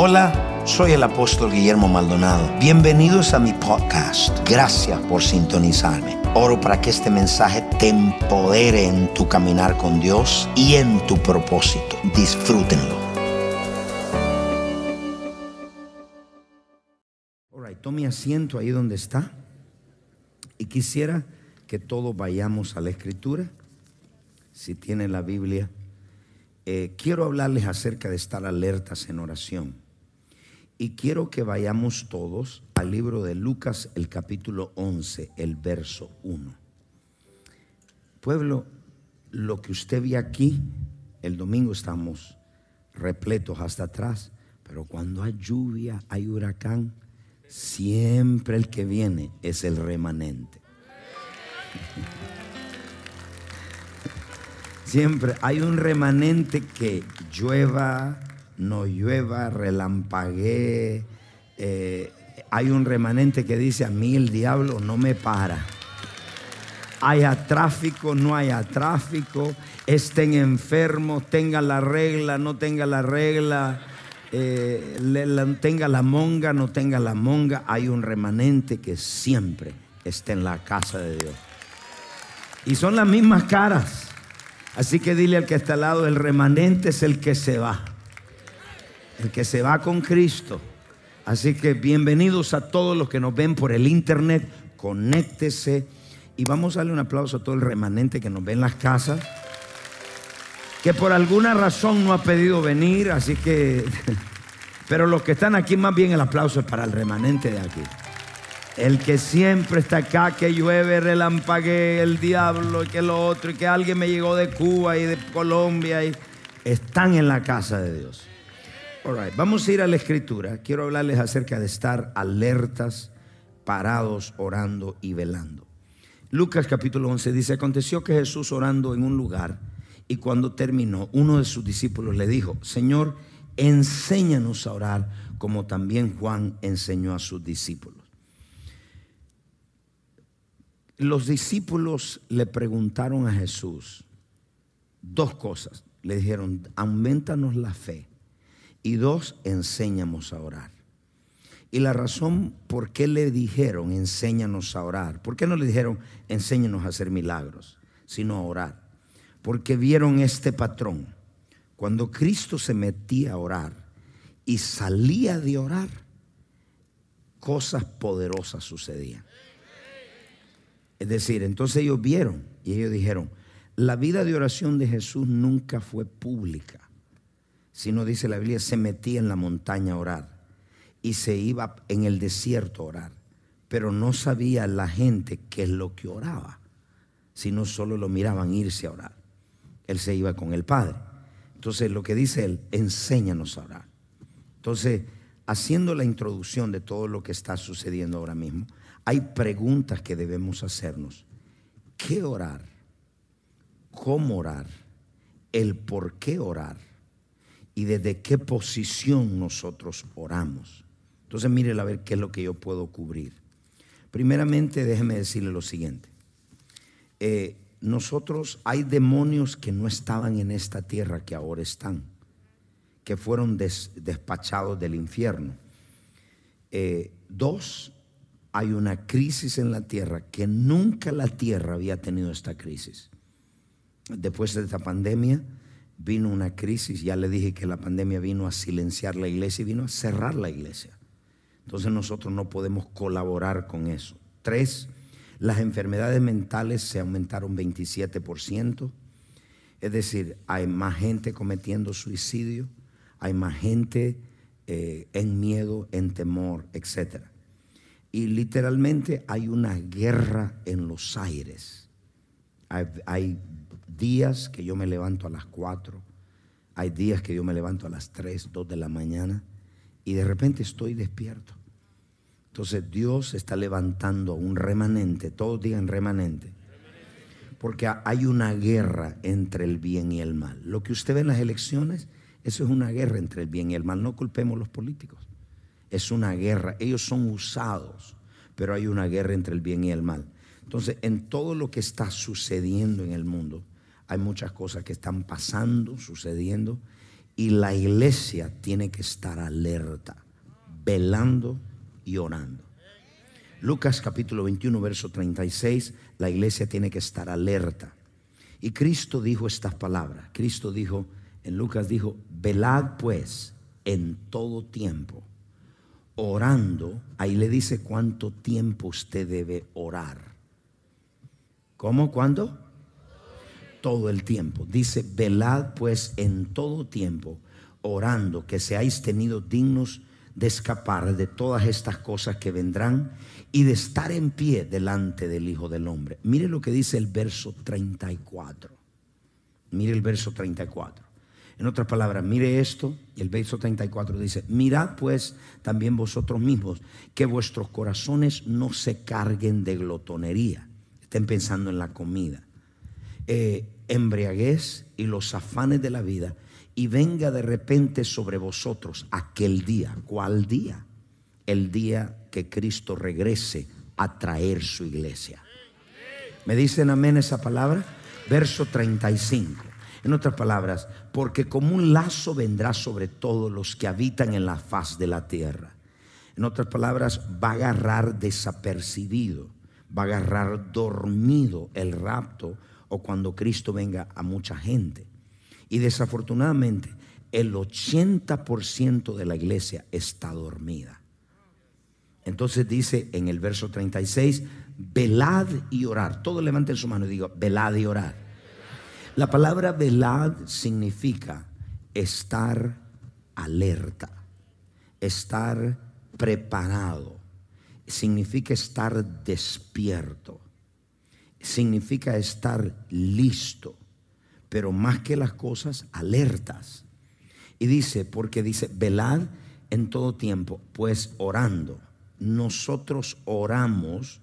Hola, soy el apóstol Guillermo Maldonado. Bienvenidos a mi podcast. Gracias por sintonizarme. Oro para que este mensaje te empodere en tu caminar con Dios y en tu propósito. Disfrútenlo. Alright, tome asiento ahí donde está. Y quisiera que todos vayamos a la escritura. Si tiene la Biblia. Eh, quiero hablarles acerca de estar alertas en oración. Y quiero que vayamos todos al libro de Lucas, el capítulo 11, el verso 1. Pueblo, lo que usted ve aquí, el domingo estamos repletos hasta atrás, pero cuando hay lluvia, hay huracán, siempre el que viene es el remanente. Siempre hay un remanente que llueva, no llueva, relampaguee. Eh, hay un remanente que dice, a mí el diablo no me para. Haya tráfico, no haya tráfico, estén enfermos, tengan la regla, no tenga la regla, eh, tenga la monga, no tenga la monga. Hay un remanente que siempre está en la casa de Dios. Y son las mismas caras. Así que dile al que está al lado, el remanente es el que se va el que se va con Cristo. Así que bienvenidos a todos los que nos ven por el internet, conéctese y vamos a darle un aplauso a todo el remanente que nos ve en las casas, que por alguna razón no ha pedido venir, así que, pero los que están aquí más bien el aplauso es para el remanente de aquí. El que siempre está acá, que llueve, relampague el diablo, que lo otro, y que alguien me llegó de Cuba y de Colombia, y están en la casa de Dios. Vamos a ir a la escritura. Quiero hablarles acerca de estar alertas, parados, orando y velando. Lucas capítulo 11 dice, aconteció que Jesús orando en un lugar y cuando terminó, uno de sus discípulos le dijo, Señor, enséñanos a orar como también Juan enseñó a sus discípulos. Los discípulos le preguntaron a Jesús dos cosas. Le dijeron, aumentanos la fe y dos, enséñanos a orar. Y la razón por qué le dijeron, enséñanos a orar, ¿por qué no le dijeron, enséñanos a hacer milagros, sino a orar? Porque vieron este patrón. Cuando Cristo se metía a orar y salía de orar, cosas poderosas sucedían. Es decir, entonces ellos vieron y ellos dijeron, la vida de oración de Jesús nunca fue pública sino dice la Biblia, se metía en la montaña a orar y se iba en el desierto a orar, pero no sabía la gente qué es lo que oraba, sino solo lo miraban irse a orar. Él se iba con el Padre. Entonces lo que dice él, enséñanos a orar. Entonces, haciendo la introducción de todo lo que está sucediendo ahora mismo, hay preguntas que debemos hacernos. ¿Qué orar? ¿Cómo orar? ¿El por qué orar? Y desde qué posición nosotros oramos. Entonces mire a ver qué es lo que yo puedo cubrir. Primeramente, déjeme decirle lo siguiente. Eh, nosotros hay demonios que no estaban en esta tierra que ahora están, que fueron despachados del infierno. Eh, dos, hay una crisis en la tierra que nunca la tierra había tenido esta crisis. Después de esta pandemia, vino una crisis, ya le dije que la pandemia vino a silenciar la iglesia y vino a cerrar la iglesia. Entonces nosotros no podemos colaborar con eso. Tres, las enfermedades mentales se aumentaron 27%. Es decir, hay más gente cometiendo suicidio, hay más gente eh, en miedo, en temor, etc. Y literalmente hay una guerra en los aires. Hay, días que yo me levanto a las 4, hay días que yo me levanto a las 3, 2 de la mañana y de repente estoy despierto. Entonces Dios está levantando un remanente, todos digan remanente, porque hay una guerra entre el bien y el mal. Lo que usted ve en las elecciones, eso es una guerra entre el bien y el mal. No culpemos a los políticos. Es una guerra. Ellos son usados, pero hay una guerra entre el bien y el mal. Entonces, en todo lo que está sucediendo en el mundo, hay muchas cosas que están pasando, sucediendo, Y la iglesia tiene que estar alerta, velando y orando. Lucas capítulo 21, verso 36, la iglesia tiene que estar alerta. Y Cristo dijo estas palabras. Cristo dijo, en Lucas dijo, velad pues en todo tiempo, orando. Ahí le dice cuánto tiempo usted debe orar. ¿Cómo? ¿Cuándo? Todo el tiempo. Dice, velad pues en todo tiempo, orando, que seáis tenidos dignos de escapar de todas estas cosas que vendrán y de estar en pie delante del Hijo del Hombre. Mire lo que dice el verso 34. Mire el verso 34. En otras palabras, mire esto, y el verso 34 dice, mirad pues también vosotros mismos que vuestros corazones no se carguen de glotonería. Estén pensando en la comida. Eh, embriaguez y los afanes de la vida y venga de repente sobre vosotros aquel día. ¿Cuál día? El día que Cristo regrese a traer su iglesia. ¿Me dicen amén esa palabra? Verso 35. En otras palabras, porque como un lazo vendrá sobre todos los que habitan en la faz de la tierra. En otras palabras, va a agarrar desapercibido, va a agarrar dormido el rapto o cuando Cristo venga a mucha gente. Y desafortunadamente el 80% de la iglesia está dormida. Entonces dice en el verso 36, velad y orar. Todos levanten su mano y digo, velad y orar. La palabra velad significa estar alerta, estar preparado, significa estar despierto, significa estar listo pero más que las cosas, alertas. Y dice, porque dice, velad en todo tiempo, pues orando. Nosotros oramos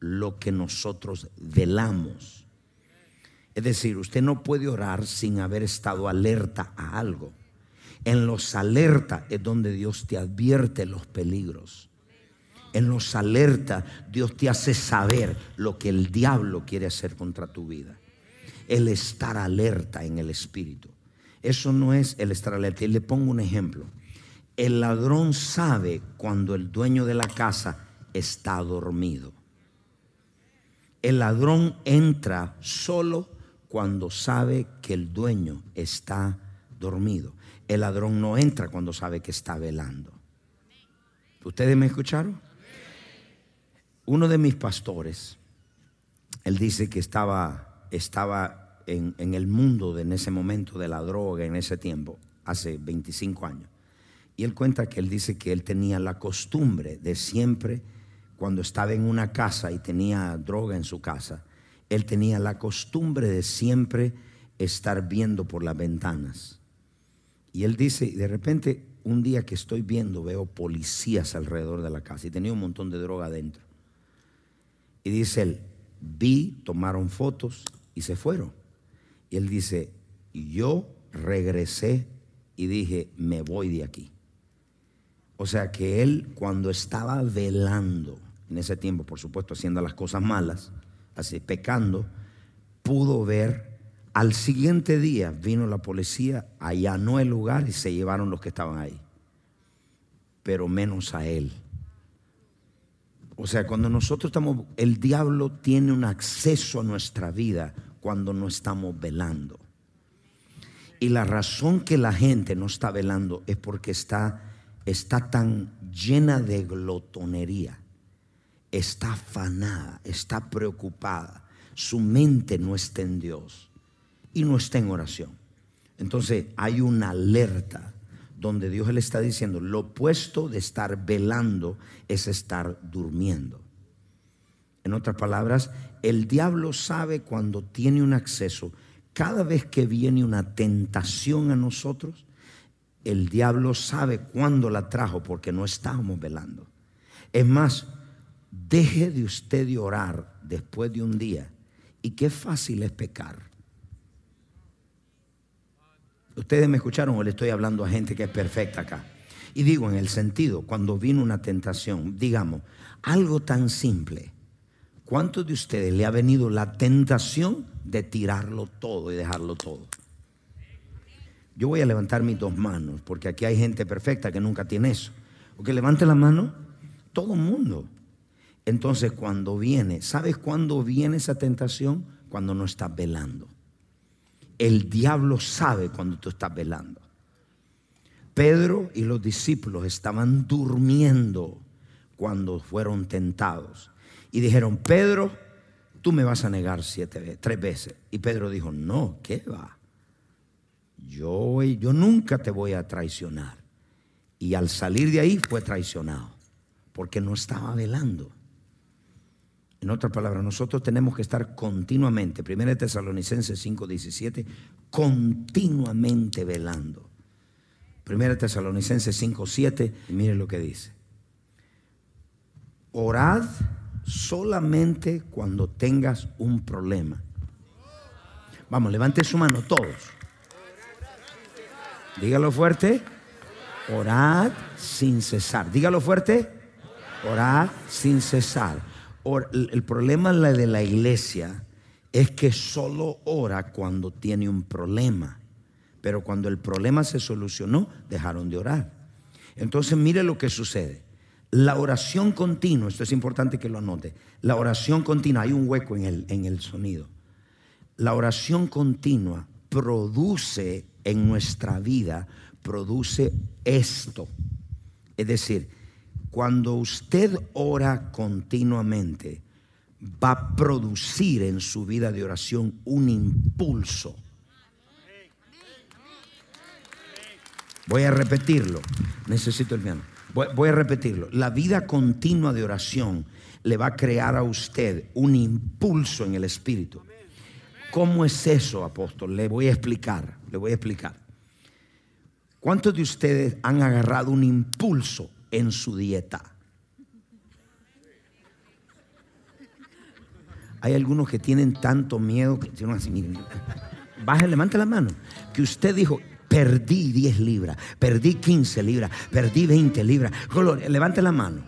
lo que nosotros velamos. Es decir, usted no puede orar sin haber estado alerta a algo. En los alerta es donde Dios te advierte los peligros. En los alerta Dios te hace saber lo que el diablo quiere hacer contra tu vida el estar alerta en el espíritu. Eso no es el estar alerta. Y le pongo un ejemplo. El ladrón sabe cuando el dueño de la casa está dormido. El ladrón entra solo cuando sabe que el dueño está dormido. El ladrón no entra cuando sabe que está velando. ¿Ustedes me escucharon? Uno de mis pastores, él dice que estaba, estaba en, el mundo de, en ese momento de la droga, en ese tiempo, hace 25 años. Y él cuenta que él dice que él tenía la costumbre de siempre, cuando estaba en una casa y tenía droga en su casa, él tenía la costumbre de siempre estar viendo por las ventanas. Y él dice, de repente, un día que estoy viendo, veo policías alrededor de la casa y tenía un montón de droga adentro. Y dice él, vi, tomaron fotos y se fueron. Y él dice, yo regresé y dije, me voy de aquí. O sea que él cuando estaba velando, en ese tiempo por supuesto haciendo las cosas malas, así pecando, pudo ver, al siguiente día vino la policía, allanó el lugar y se llevaron los que estaban ahí, pero menos a él. O sea, cuando nosotros estamos, el diablo tiene un acceso a nuestra vida cuando no estamos velando. Y la razón que la gente no está velando es porque está, está tan llena de glotonería, está afanada, está preocupada, su mente no está en Dios y no está en oración. Entonces hay una alerta donde Dios le está diciendo, lo opuesto de estar velando es estar durmiendo. En otras palabras, el diablo sabe cuando tiene un acceso. Cada vez que viene una tentación a nosotros, el diablo sabe cuándo la trajo porque no estábamos velando. Es más, deje de usted de orar después de un día y qué fácil es pecar. Ustedes me escucharon o le estoy hablando a gente que es perfecta acá. Y digo en el sentido, cuando vino una tentación, digamos, algo tan simple ¿Cuántos de ustedes le ha venido la tentación de tirarlo todo y dejarlo todo? Yo voy a levantar mis dos manos, porque aquí hay gente perfecta que nunca tiene eso. Ok, levante la mano, todo el mundo. Entonces cuando viene, ¿sabes cuándo viene esa tentación? Cuando no estás velando. El diablo sabe cuando tú estás velando. Pedro y los discípulos estaban durmiendo cuando fueron tentados. Y dijeron, Pedro, tú me vas a negar siete veces, tres veces. Y Pedro dijo, no, ¿qué va? Yo, yo nunca te voy a traicionar. Y al salir de ahí fue traicionado, porque no estaba velando. En otras palabras, nosotros tenemos que estar continuamente, 1 Tesalonicenses 5:17, continuamente velando. 1 Tesalonicenses 5:7, mire lo que dice. Orad solamente cuando tengas un problema. Vamos, levante su mano todos. Dígalo fuerte. Orad sin cesar. Dígalo fuerte. Orad sin cesar el problema de la iglesia es que solo ora cuando tiene un problema. Pero cuando el problema se solucionó, dejaron de orar. Entonces mire lo que sucede. La oración continua, esto es importante que lo anote, la oración continua, hay un hueco en el, en el sonido. La oración continua produce en nuestra vida, produce esto. Es decir, cuando usted ora continuamente, va a producir en su vida de oración un impulso. Voy a repetirlo. Necesito el piano. Voy, a repetirlo. La vida continua de oración le va a crear a usted un impulso en el espíritu. ¿Cómo es eso, apóstol? Le voy a explicar. Le voy a explicar. ¿Cuántos de ustedes han agarrado un impulso en su dieta. Hay algunos que tienen tanto miedo que tienen así, baje, levante la mano, que usted dijo, perdí 10 libras, perdí 15 libras, perdí 20 libras. Levante la mano.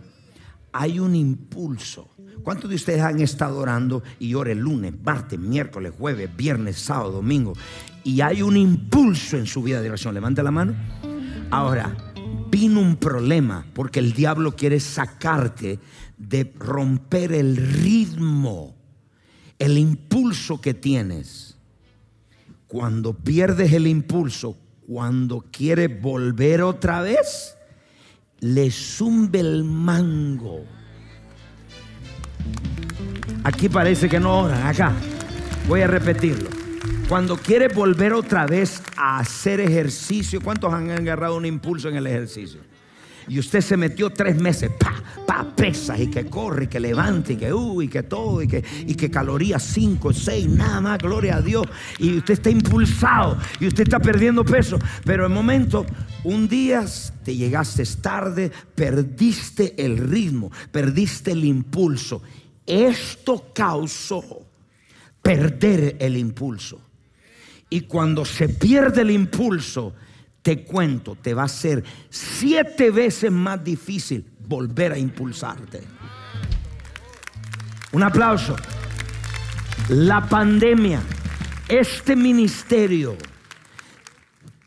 Hay un impulso. ¿Cuántos de ustedes han estado orando y ora el lunes, martes, miércoles, jueves, viernes, sábado, domingo? Y hay un impulso en su vida de oración. Levante la mano. Ahora, vino un problema porque el diablo quiere sacarte de romper el ritmo, el impulso que tienes. Cuando pierdes el impulso, cuando quieres volver otra vez, le zumbe el mango. Aquí parece que no oran, acá. Voy a repetirlo. Cuando quiere volver otra vez a hacer ejercicio, ¿cuántos han agarrado un impulso en el ejercicio? Y usted se metió tres meses, pa, pa, pesas y que corre y que levante y que, uh, y que todo y que, y que calorías 5, 6, nada más, gloria a Dios. Y usted está impulsado y usted está perdiendo peso. Pero en momento, un día te llegaste tarde, perdiste el ritmo, perdiste el impulso. Esto causó perder el impulso. Y cuando se pierde el impulso, te cuento, te va a ser siete veces más difícil volver a impulsarte. Un aplauso. La pandemia, este ministerio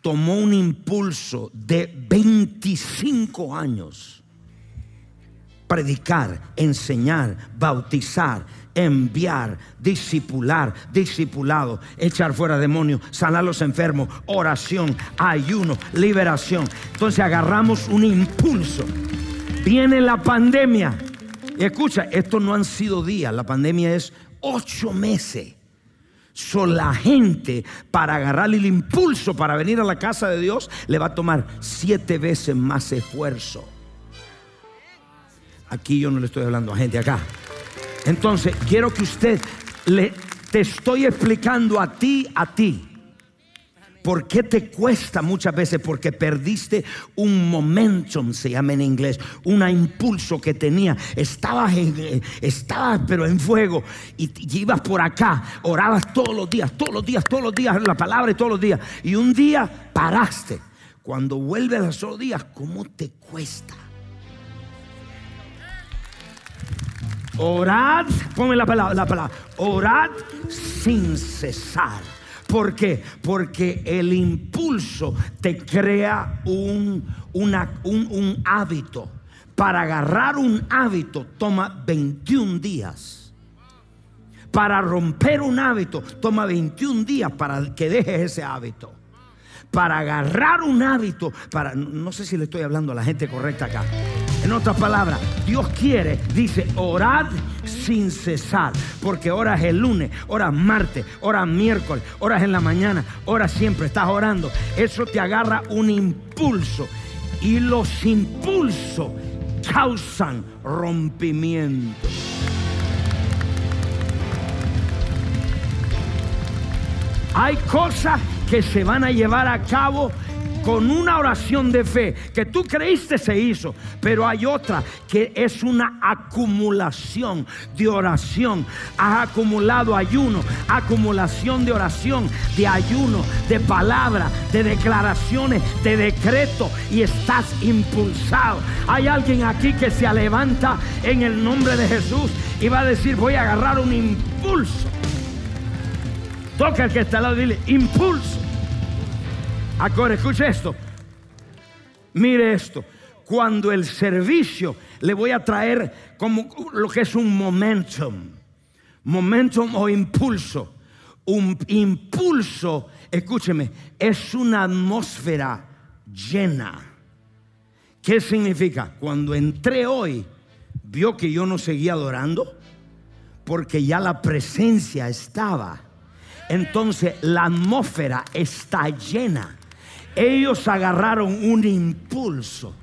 tomó un impulso de 25 años. Predicar, enseñar, bautizar, enviar, discipular, discipulado, echar fuera demonios, sanar a los enfermos, oración, ayuno, liberación. Entonces agarramos un impulso. Viene la pandemia. Y escucha, estos no han sido días, la pandemia es ocho meses. So, la gente para agarrar el impulso para venir a la casa de Dios le va a tomar siete veces más esfuerzo. Aquí yo no le estoy hablando a gente acá. Entonces, quiero que usted le te estoy explicando a ti, a ti. ¿Por qué te cuesta muchas veces? Porque perdiste un momentum, se llama en inglés, un impulso que tenía. Estabas, en, estabas pero en fuego y, y, ibas por acá, orabas todos los días, todos los días, todos los días, la palabra y todos los días. Y un día paraste. Cuando vuelves a otros días, ¿cómo te cuesta? Orad, ponme la palabra, la palabra, orad sin cesar. ¿Por qué? Porque el impulso te crea un, un- un hábito. Para agarrar un hábito toma 21 días. Para romper un hábito toma 21 días para que dejes ese hábito. Para agarrar un hábito, para no sé si le estoy hablando a la gente correcta acá. En otras palabras, Dios quiere, dice, orad sin cesar, porque oras el lunes, oras martes, oras miércoles, oras en la mañana, oras siempre, estás orando. Eso te agarra un impulso y los impulsos causan rompimiento. Hay cosas que se van a llevar a cabo con una oración de fe que tú creíste se hizo, pero hay otra que es una acumulación de oración. Has acumulado ayuno, acumulación de oración, de ayuno, de palabra, de declaraciones, de decreto y estás impulsado. Hay alguien aquí que se levanta en el nombre de Jesús y va a decir, voy a agarrar un impulso. Toca al que está al lado y dile, impulso. Ahora, escuche esto. Mire esto. Cuando el servicio le voy a traer como lo que es un momentum. Momentum o impulso. Un impulso, escúcheme, es una atmósfera llena. ¿Qué significa? Cuando entré hoy, vio que yo no seguía adorando porque ya la presencia estaba. Entonces la atmósfera está llena. Ellos agarraron un impulso.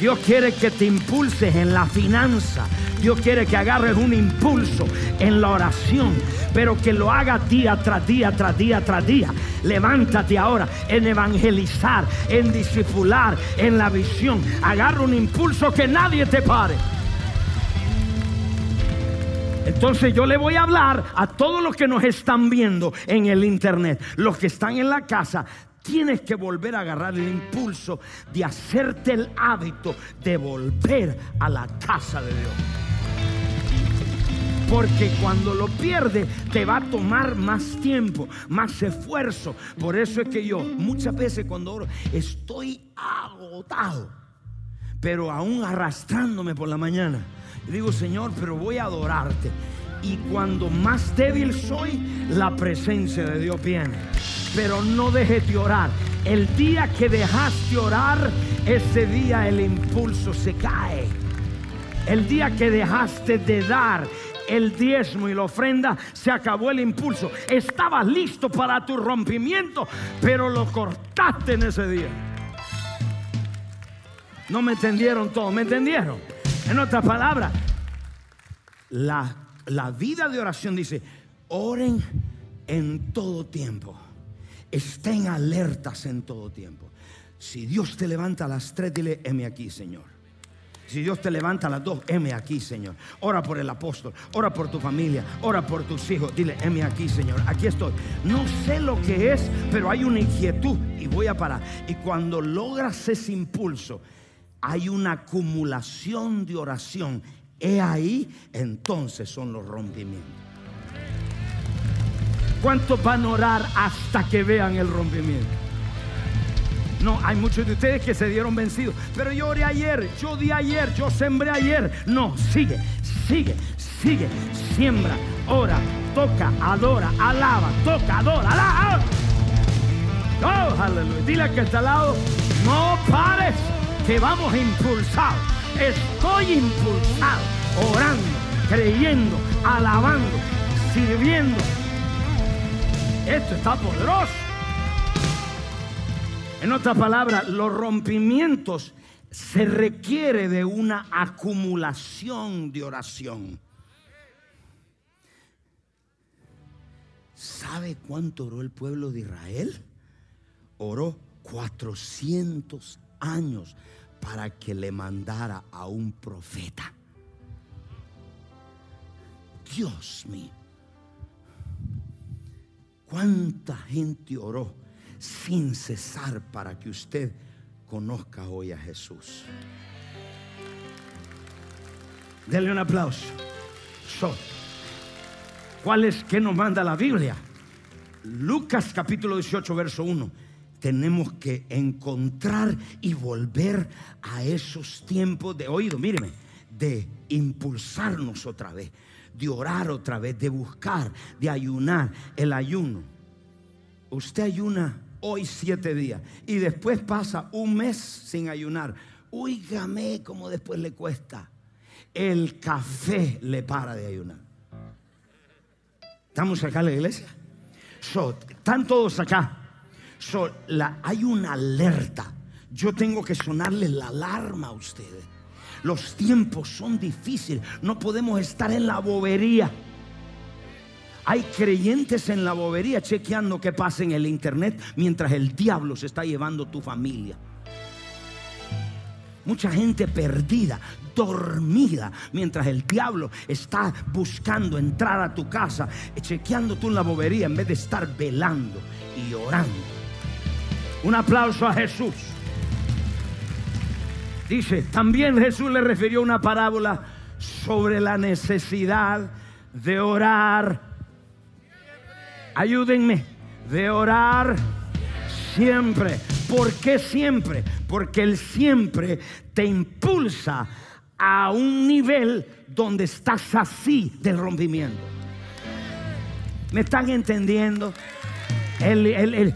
Dios quiere que te impulses en la finanza. Dios quiere que agarres un impulso en la oración, pero que lo hagas día tras día, tras día, tras día. Levántate ahora en evangelizar, en discipular, en la visión. Agarra un impulso que nadie te pare. Entonces yo le voy a hablar a todos los que nos están viendo en el internet, los que están en la casa. Tienes que volver a agarrar el impulso de hacerte el hábito de volver a la casa de Dios. Porque cuando lo pierdes te va a tomar más tiempo, más esfuerzo. Por eso es que yo muchas veces cuando oro estoy agotado, pero aún arrastrándome por la mañana. Digo, Señor, pero voy a adorarte. Y cuando más débil soy, la presencia de Dios viene. Pero no dejes de orar. El día que dejaste orar, ese día el impulso se cae. El día que dejaste de dar el diezmo y la ofrenda, se acabó el impulso. Estabas listo para tu rompimiento, pero lo cortaste en ese día. No me entendieron todo, ¿me entendieron? En otras palabras, la, la vida de oración dice, oren en todo tiempo, estén alertas en todo tiempo. Si Dios te levanta a las tres, dile, heme aquí, Señor. Si Dios te levanta a las dos, heme aquí, Señor. Ora por el apóstol, ora por tu familia, ora por tus hijos. Dile, heme aquí, Señor. Aquí estoy. No sé lo que es, pero hay una inquietud y voy a parar. Y cuando logras ese impulso, hay una acumulación de oración. He ahí, entonces son los rompimientos. ¿Cuántos van a orar hasta que vean el rompimiento? No, hay muchos de ustedes que se dieron vencidos. Pero yo oré ayer, yo di ayer, yo sembré ayer. No, sigue, sigue, sigue. Siembra, ora, toca, adora, alaba, toca, adora, alaba. Oh, aleluya. Dile que está al lado, no pares, que vamos impulsados. Estoy impulsado, orando, creyendo, alabando, sirviendo. Esto está poderoso. En otras palabras, los rompimientos se requiere de una acumulación de oración. ¿Sabe cuánto oró el pueblo de Israel? Oró 400 años para que le mandara a un profeta. Dios mío. ¿Cuánta gente oró? sin cesar para que usted conozca hoy a Jesús. Denle un aplauso. So, ¿Cuál es que nos manda la Biblia? Lucas capítulo 18, verso 1. Tenemos que encontrar y volver a esos tiempos de oído, míreme, de impulsarnos otra vez, de orar otra vez, de buscar, de ayunar, el ayuno. Usted ayuna hoy siete días y después pasa un mes sin ayunar. Úigame como después le cuesta. El café le para de ayunar. ¿Estamos acá en la iglesia? están todos acá. Hay una alerta. Yo tengo que sonarle la alarma a ustedes. Los tiempos son difíciles. No podemos estar en la bobería. Hay creyentes en la bobería chequeando qué pasa en el internet mientras el diablo se está llevando tu familia. Mucha gente perdida, dormida, mientras el diablo está buscando entrar a tu casa, chequeando tú en la bobería en vez de estar velando y orando. Un aplauso a Jesús. Dice, también Jesús le refirió una parábola sobre la necesidad de orar. Ayúdenme, de orar siempre. ¿Por qué siempre? Porque Él siempre te impulsa a un nivel donde estás así del rompimiento. ¿Me están entendiendo?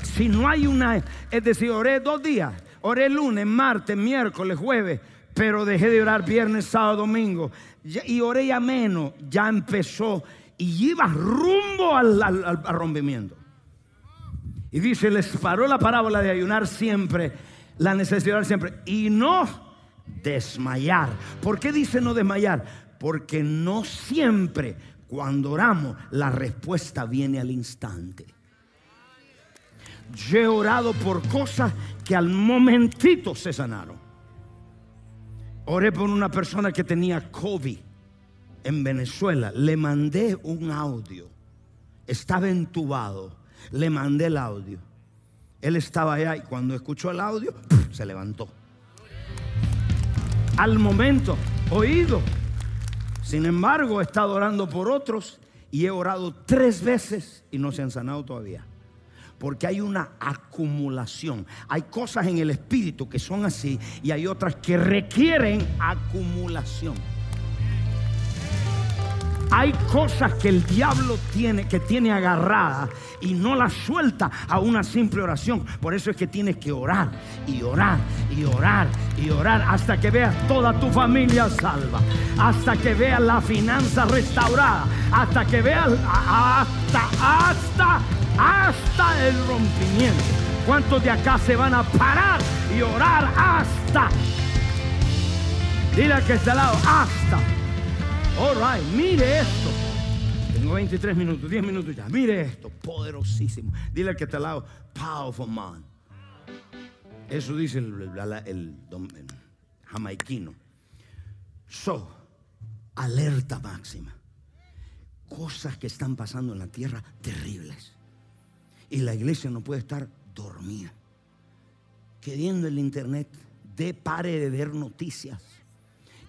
Si no hay una, es decir, oré dos días, oré lunes, martes, miércoles, jueves, pero dejé de orar viernes, sábado, domingo, y oré ya menos, ya empezó y iba rumbo al, al rompimiento. Y dice, les paró la parábola de ayunar siempre, la necesidad de orar siempre, y no desmayar. ¿Por qué dice no desmayar? Porque no siempre cuando oramos la respuesta viene al instante. Yo he orado por cosas que al momentito se sanaron. Oré por una persona que tenía COVID en Venezuela. Le mandé un audio. Estaba entubado. Le mandé el audio. Él estaba allá y cuando escuchó el audio, se levantó. Al momento, oído. Sin embargo, he estado orando por otros y he orado tres veces y no se han sanado todavía. Porque hay una acumulación. Hay cosas en el espíritu que son así y hay otras que requieren acumulación. Hay cosas que el diablo tiene, que tiene agarrada y no las suelta a una simple oración. Por eso es que tienes que orar y orar y orar y orar hasta que veas toda tu familia salva, hasta que veas la finanza restaurada, hasta que veas hasta, hasta, hasta el rompimiento. ¿Cuántos de acá se van a parar y orar hasta? Dile que está al lado, hasta. All right, mire esto. Tengo 23 minutos, 10 minutos ya. Mire esto, poderosísimo. Dile al que está al lado, powerful man. Eso dice el, el, jamaiquino. So, alerta máxima. Cosas que están pasando en la tierra terribles. Y la iglesia no puede estar dormida. Queriendo el internet, de pare de ver noticias.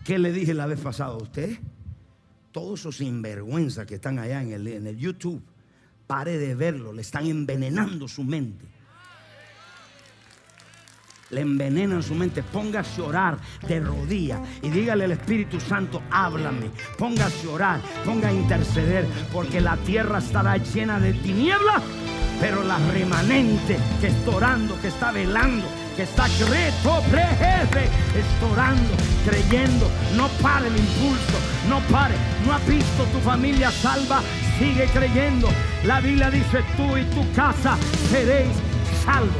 ¿Qué le dije la vez pasada a usted? Todos esos sinvergüenzas que están allá en el, en el YouTube, pare de verlo, le están envenenando su mente. Le envenenan su mente. Póngase a orar de rodillas y dígale al Espíritu Santo, háblame. Póngase a orar, ponga a interceder, porque la tierra estará llena de tinieblas, pero la remanente que está orando, que está velando, que está creto, está orando, creyendo. No pare el impulso, no pare. No ha visto tu familia salva, sigue creyendo. La Biblia dice, tú y tu casa seréis salvos.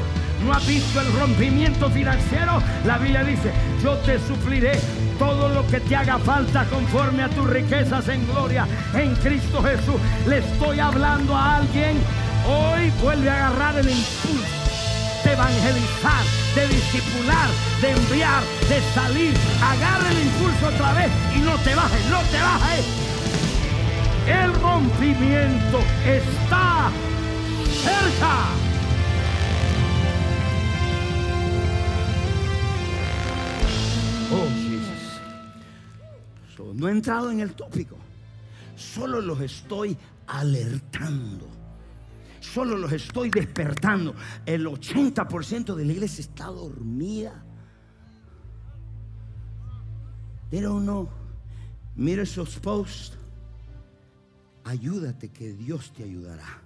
No ha visto el rompimiento financiero. La Biblia dice, yo te supliré todo lo que te haga falta conforme a tus riquezas en gloria en Cristo Jesús. Le estoy hablando a alguien. Hoy vuelve a agarrar el impulso de evangelizar, de discipular, de enviar, de salir. Agarra el impulso otra vez y no te bajes, no te bajes. El rompimiento está cerca. Oh, Jesus. no he entrado en el tópico. Solo los estoy alertando solo los estoy despertando. El 80% de la iglesia está dormida. They don't know. Mira esos posts. Ayúdate que Dios te ayudará.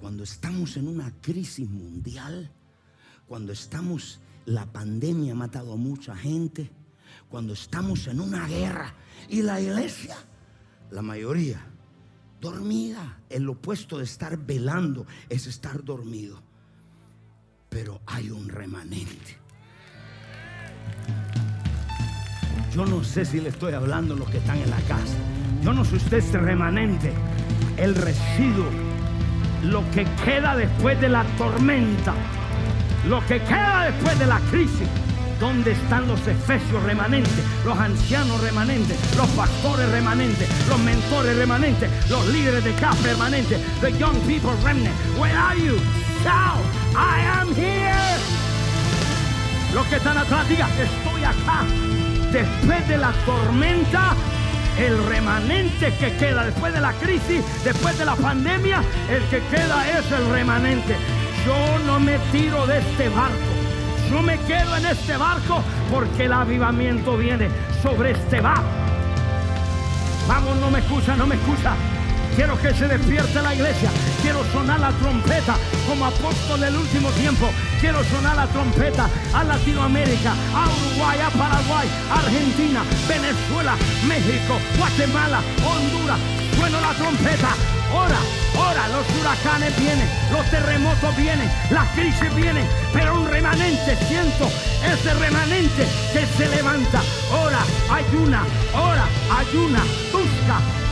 Cuando estamos en una crisis mundial, cuando estamos, la pandemia ha matado a mucha gente, cuando estamos en una guerra y la iglesia, la mayoría, dormida. El opuesto de estar velando es estar dormido. Pero hay un remanente. Yo no sé si le estoy hablando a los que están en la casa. Yo no sé usted este remanente, el residuo, lo que queda después de la tormenta, lo que queda después de la crisis. ¿Dónde están los efesios remanentes, los ancianos remanentes, los pastores remanentes, los mentores remanentes, los líderes de casa remanentes, the young people remnant? Where are you? Shout, I am here. Los que están atrás, diga, estoy acá. Después de la tormenta, el remanente que queda después de la crisis, después de la pandemia, el que queda es el remanente. Yo no me tiro de este barco. Yo me quedo en este barco porque el avivamiento viene sobre este barco. Vamos, no me escucha, no me escucha. Quiero que se despierte la iglesia. Quiero sonar la trompeta como apóstol del último tiempo. Quiero sonar la trompeta a Latinoamérica, a Uruguay, a Paraguay, Argentina, Venezuela, México, Guatemala, Honduras. Sueno la trompeta. Ora, ora, los huracanes vienen, los terremotos vienen, las crisis vienen, pero un remanente, siento ese remanente que se levanta. Ora, ayuna, ora, ayuna, busca.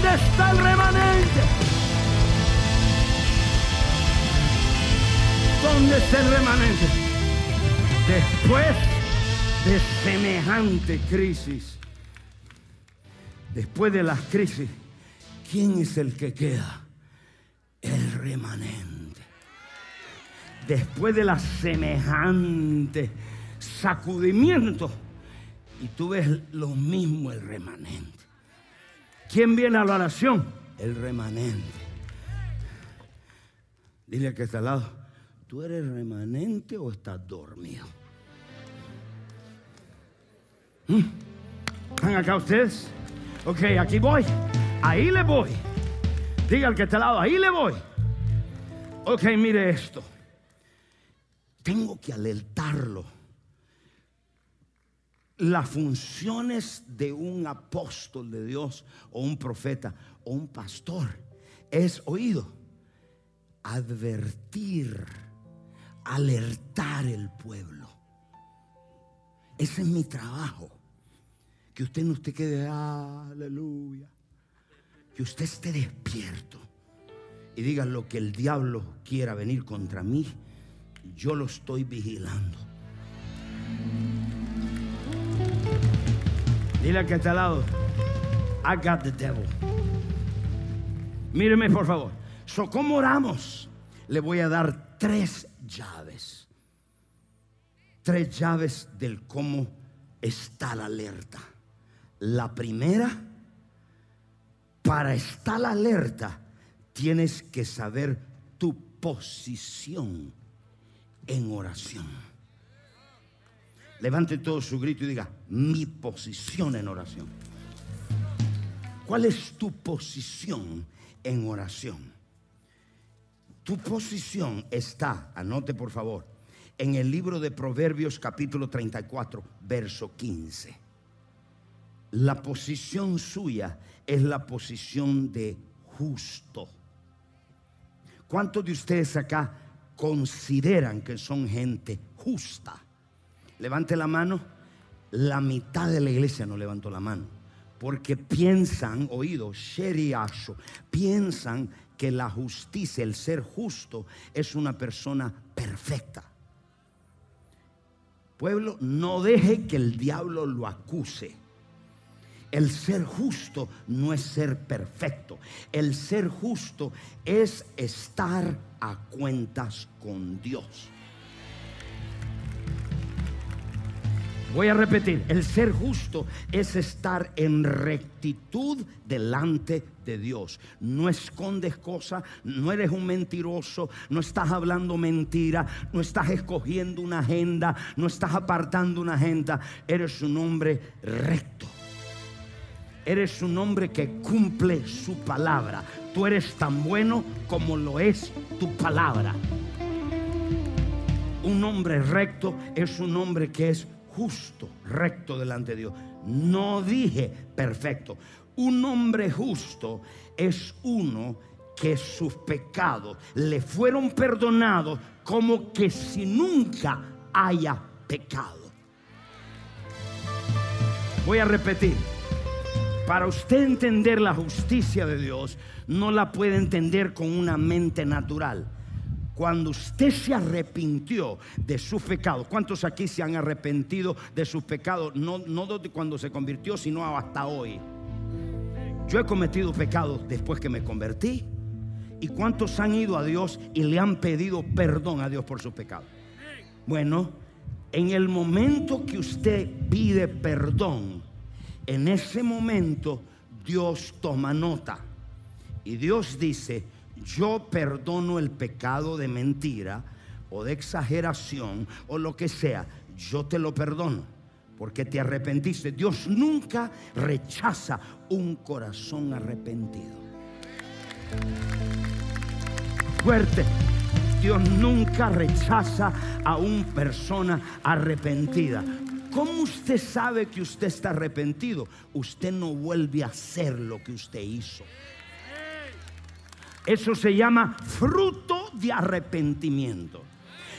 ¿Dónde está el remanente? ¿Dónde está el remanente? Después de semejante crisis, después de las crisis, ¿quién es el que queda? El remanente. Después de la semejante sacudimiento, y tú ves lo mismo el remanente. ¿Quién viene a la oración? El remanente. Dile que está al lado, ¿tú eres remanente o estás dormido? ¿Mm? ¿Están acá ustedes? Ok, aquí voy. Ahí le voy. Diga al que está al lado, ahí le voy. Ok, mire esto. Tengo que alertarlo. Las funciones de un apóstol de Dios o un profeta o un pastor es oído, advertir, alertar el pueblo. Ese es mi trabajo. Que usted no esté quede, aleluya. Que usted esté despierto y diga lo que el diablo quiera venir contra mí, yo lo estoy vigilando. Dile al que está al lado, I got the devil. Míreme por favor. So, ¿Cómo oramos? Le voy a dar tres llaves. Tres llaves del cómo está la alerta. La primera, para estar alerta, tienes que saber tu posición en oración. Levante todo su grito y diga, mi posición en oración. ¿Cuál es tu posición en oración? Tu posición está, anote por favor, en el libro de Proverbios capítulo 34, verso 15. La posición suya es la posición de justo. ¿Cuántos de ustedes acá consideran que son gente justa? Levante la mano. La mitad de la iglesia no levantó la mano. Porque piensan, oído, sheriasho, piensan que la justicia, el ser justo, es una persona perfecta. Pueblo, no deje que el diablo lo acuse. El ser justo no es ser perfecto. El ser justo es estar a cuentas con Dios. Voy a repetir, el ser justo es estar en rectitud delante de Dios. No escondes cosas, no eres un mentiroso, no estás hablando mentira, no estás escogiendo una agenda, no estás apartando una agenda. Eres un hombre recto. Eres un hombre que cumple su palabra. Tú eres tan bueno como lo es tu palabra. Un hombre recto es un hombre que es justo, recto delante de Dios. No dije perfecto. Un hombre justo es uno que sus pecados le fueron perdonados como que si nunca haya pecado. Voy a repetir. Para usted entender la justicia de Dios, no la puede entender con una mente natural cuando usted se arrepintió de sus pecados, ¿cuántos aquí se han arrepentido de sus pecados? No, no cuando se convirtió, sino hasta hoy. Yo he cometido pecados después que me convertí. ¿Y cuántos han ido a Dios y le han pedido perdón a Dios por sus pecados? Bueno, en el momento que usted pide perdón, en ese momento Dios toma nota. Y Dios dice, yo perdono el pecado de mentira o de exageración o lo que sea, yo te lo perdono porque te arrepentiste. Dios nunca rechaza un corazón arrepentido. Fuerte. Dios nunca rechaza a una persona arrepentida. ¿Cómo usted sabe que usted está arrepentido? Usted no vuelve a hacer lo que usted hizo. Eso se llama fruto de arrepentimiento.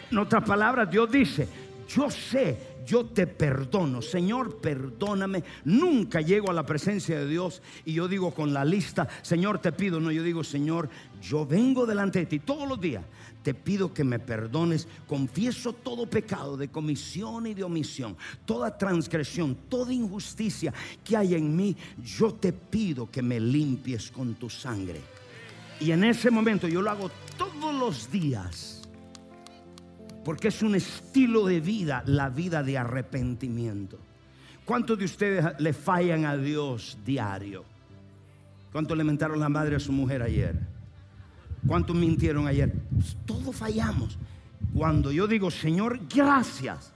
En otras palabras, Dios dice, yo sé, yo te perdono. Señor, perdóname. Nunca llego a la presencia de Dios y yo digo con la lista, Señor, te pido. No, yo digo, Señor, yo vengo delante de ti todos los días. Te pido que me perdones. Confieso todo pecado de comisión y de omisión, toda transgresión, toda injusticia que hay en mí. Yo te pido que me limpies con tu sangre. Y en ese momento yo lo hago todos los días. Porque es un estilo de vida, la vida de arrepentimiento. ¿Cuántos de ustedes le fallan a Dios diario? ¿Cuántos le mentaron la madre a su mujer ayer? ¿Cuántos mintieron ayer? Pues todos fallamos. Cuando yo digo, Señor, gracias,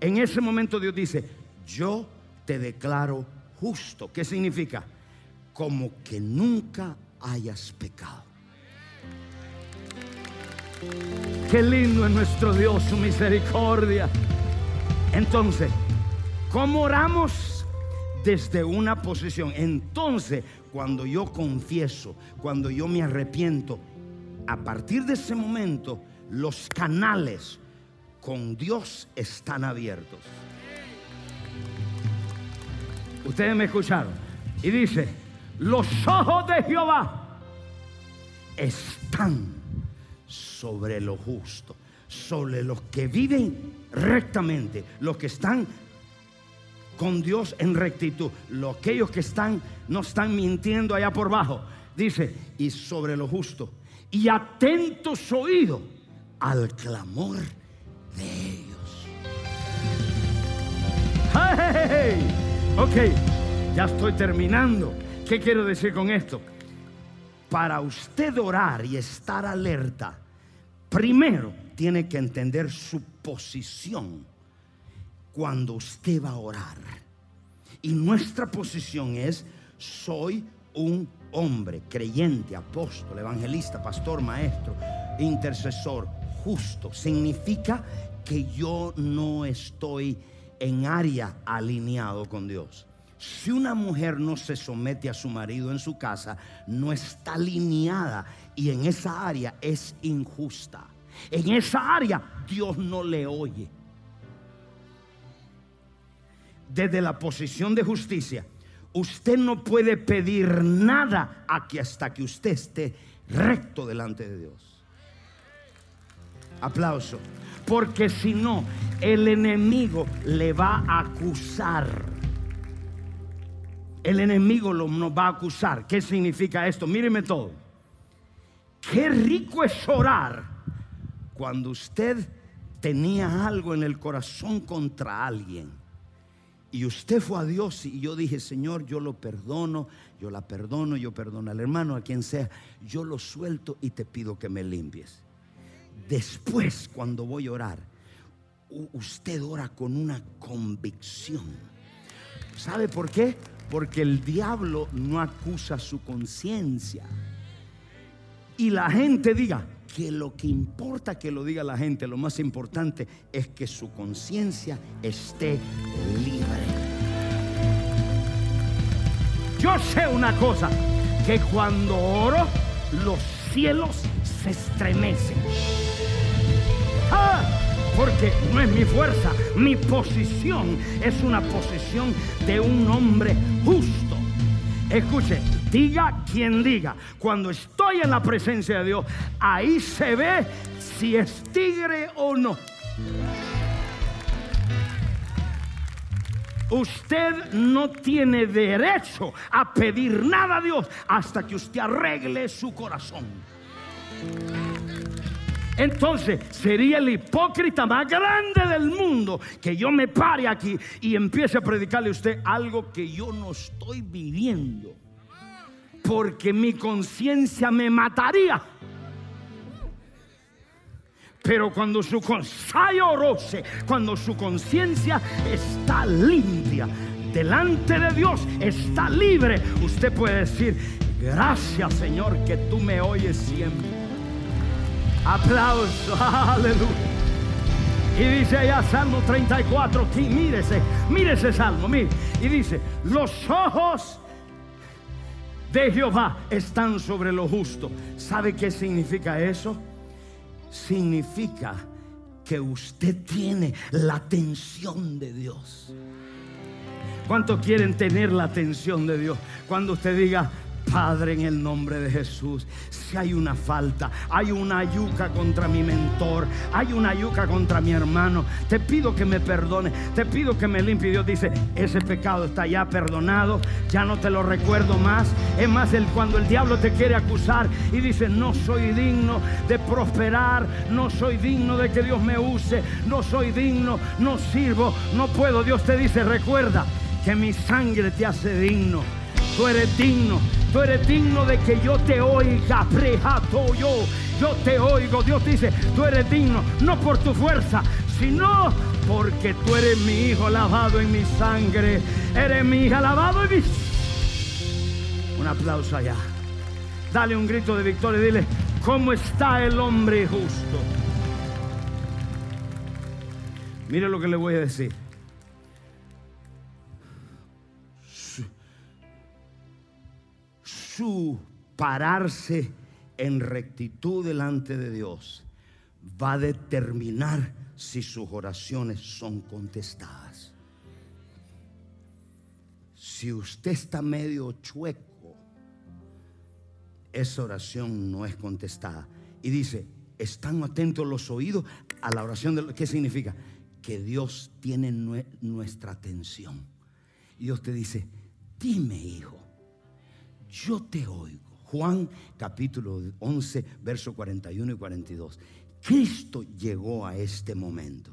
en ese momento Dios dice, yo te declaro justo. ¿Qué significa? Como que nunca hayas pecado. Qué lindo es nuestro Dios, su misericordia. Entonces, ¿cómo oramos? Desde una posición. Entonces, cuando yo confieso, cuando yo me arrepiento, a partir de ese momento, los canales con Dios están abiertos. Ustedes me escucharon. Y dice, los ojos de Jehová están sobre lo justo, sobre los que viven rectamente, los que están con Dios en rectitud, los aquellos que están no están mintiendo allá por abajo. Dice, y sobre lo justo, y atentos oídos al clamor de ellos. Ok, ya estoy terminando. ¿Qué quiero decir con esto? para usted orar y estar alerta, primero tiene que entender su posición cuando usted va a orar. Y nuestra posición es, soy un hombre creyente, apóstol, evangelista, pastor, maestro, intercesor, justo. Significa que yo no estoy en área alineado con Dios. Si una mujer no se somete a su marido en su casa, no está alineada y en esa área es injusta. En esa área Dios no le oye. Desde la posición de justicia, usted no puede pedir nada hasta que usted esté recto delante de Dios. Aplauso. Porque si no, el enemigo le va a acusar el enemigo nos va a acusar. ¿Qué significa esto? Míreme todo. Qué rico es orar cuando usted tenía algo en el corazón contra alguien y usted fue a Dios y yo dije, Señor, yo lo perdono, yo la perdono, yo perdono al hermano, a quien sea, yo lo suelto y te pido que me limpies. Después, cuando voy a orar, usted ora con una convicción. ¿Sabe por qué? Porque el diablo no acusa su conciencia. Y la gente diga que lo que importa que lo diga la gente, lo más importante es que su conciencia esté libre. Yo sé una cosa, que cuando oro, los cielos se estremecen. Ah, porque no es mi fuerza, mi posición es una posición de un hombre justo. Escuche, diga quien diga, cuando estoy en la presencia de Dios, ahí se ve si es tigre o no. Usted no tiene derecho a pedir nada a Dios hasta que usted arregle su corazón. Entonces sería el hipócrita más grande del mundo que yo me pare aquí y empiece a predicarle a usted algo que yo no estoy viviendo. Porque mi conciencia me mataría. Pero cuando su cuando su conciencia está limpia, delante de Dios está libre, usted puede decir, gracias Señor que tú me oyes siempre. Aplauso, aleluya. Y dice allá Salmo 34, aquí, mírese, mírese Salmo, mire. Y dice, los ojos de Jehová están sobre lo justo. ¿Sabe qué significa eso? Significa que usted tiene la atención de Dios. ¿Cuántos quieren tener la atención de Dios? Cuando usted diga, Padre, en el nombre de Jesús, si hay una falta, hay una yuca contra mi mentor, hay una yuca contra mi hermano, te pido que me perdone, te pido que me limpie. Dios dice, ese pecado está ya perdonado, ya no te lo recuerdo más. Es más, el, cuando el diablo te quiere acusar y dice, no soy digno de prosperar, no soy digno de que Dios me use, no soy digno, no sirvo, no puedo. Dios te dice, recuerda que mi sangre te hace digno. Tú eres digno, tú eres digno de que yo te oiga, prejato yo. Yo te oigo, Dios dice, tú eres digno, no por tu fuerza, sino porque tú eres mi hijo lavado en mi sangre. Eres mi hija lavado en mi... Un aplauso allá. Dale un grito de victoria y dile, ¿cómo está el hombre justo? Mire lo que le voy a decir. Su pararse en rectitud delante de Dios va a determinar si sus oraciones son contestadas. Si usted está medio chueco, esa oración no es contestada. Y dice, están atentos los oídos a la oración de que significa que Dios tiene nuestra atención. Y Dios te dice, dime hijo, yo te oigo. Juan capítulo 11, verso 41 y 42. Cristo llegó a este momento.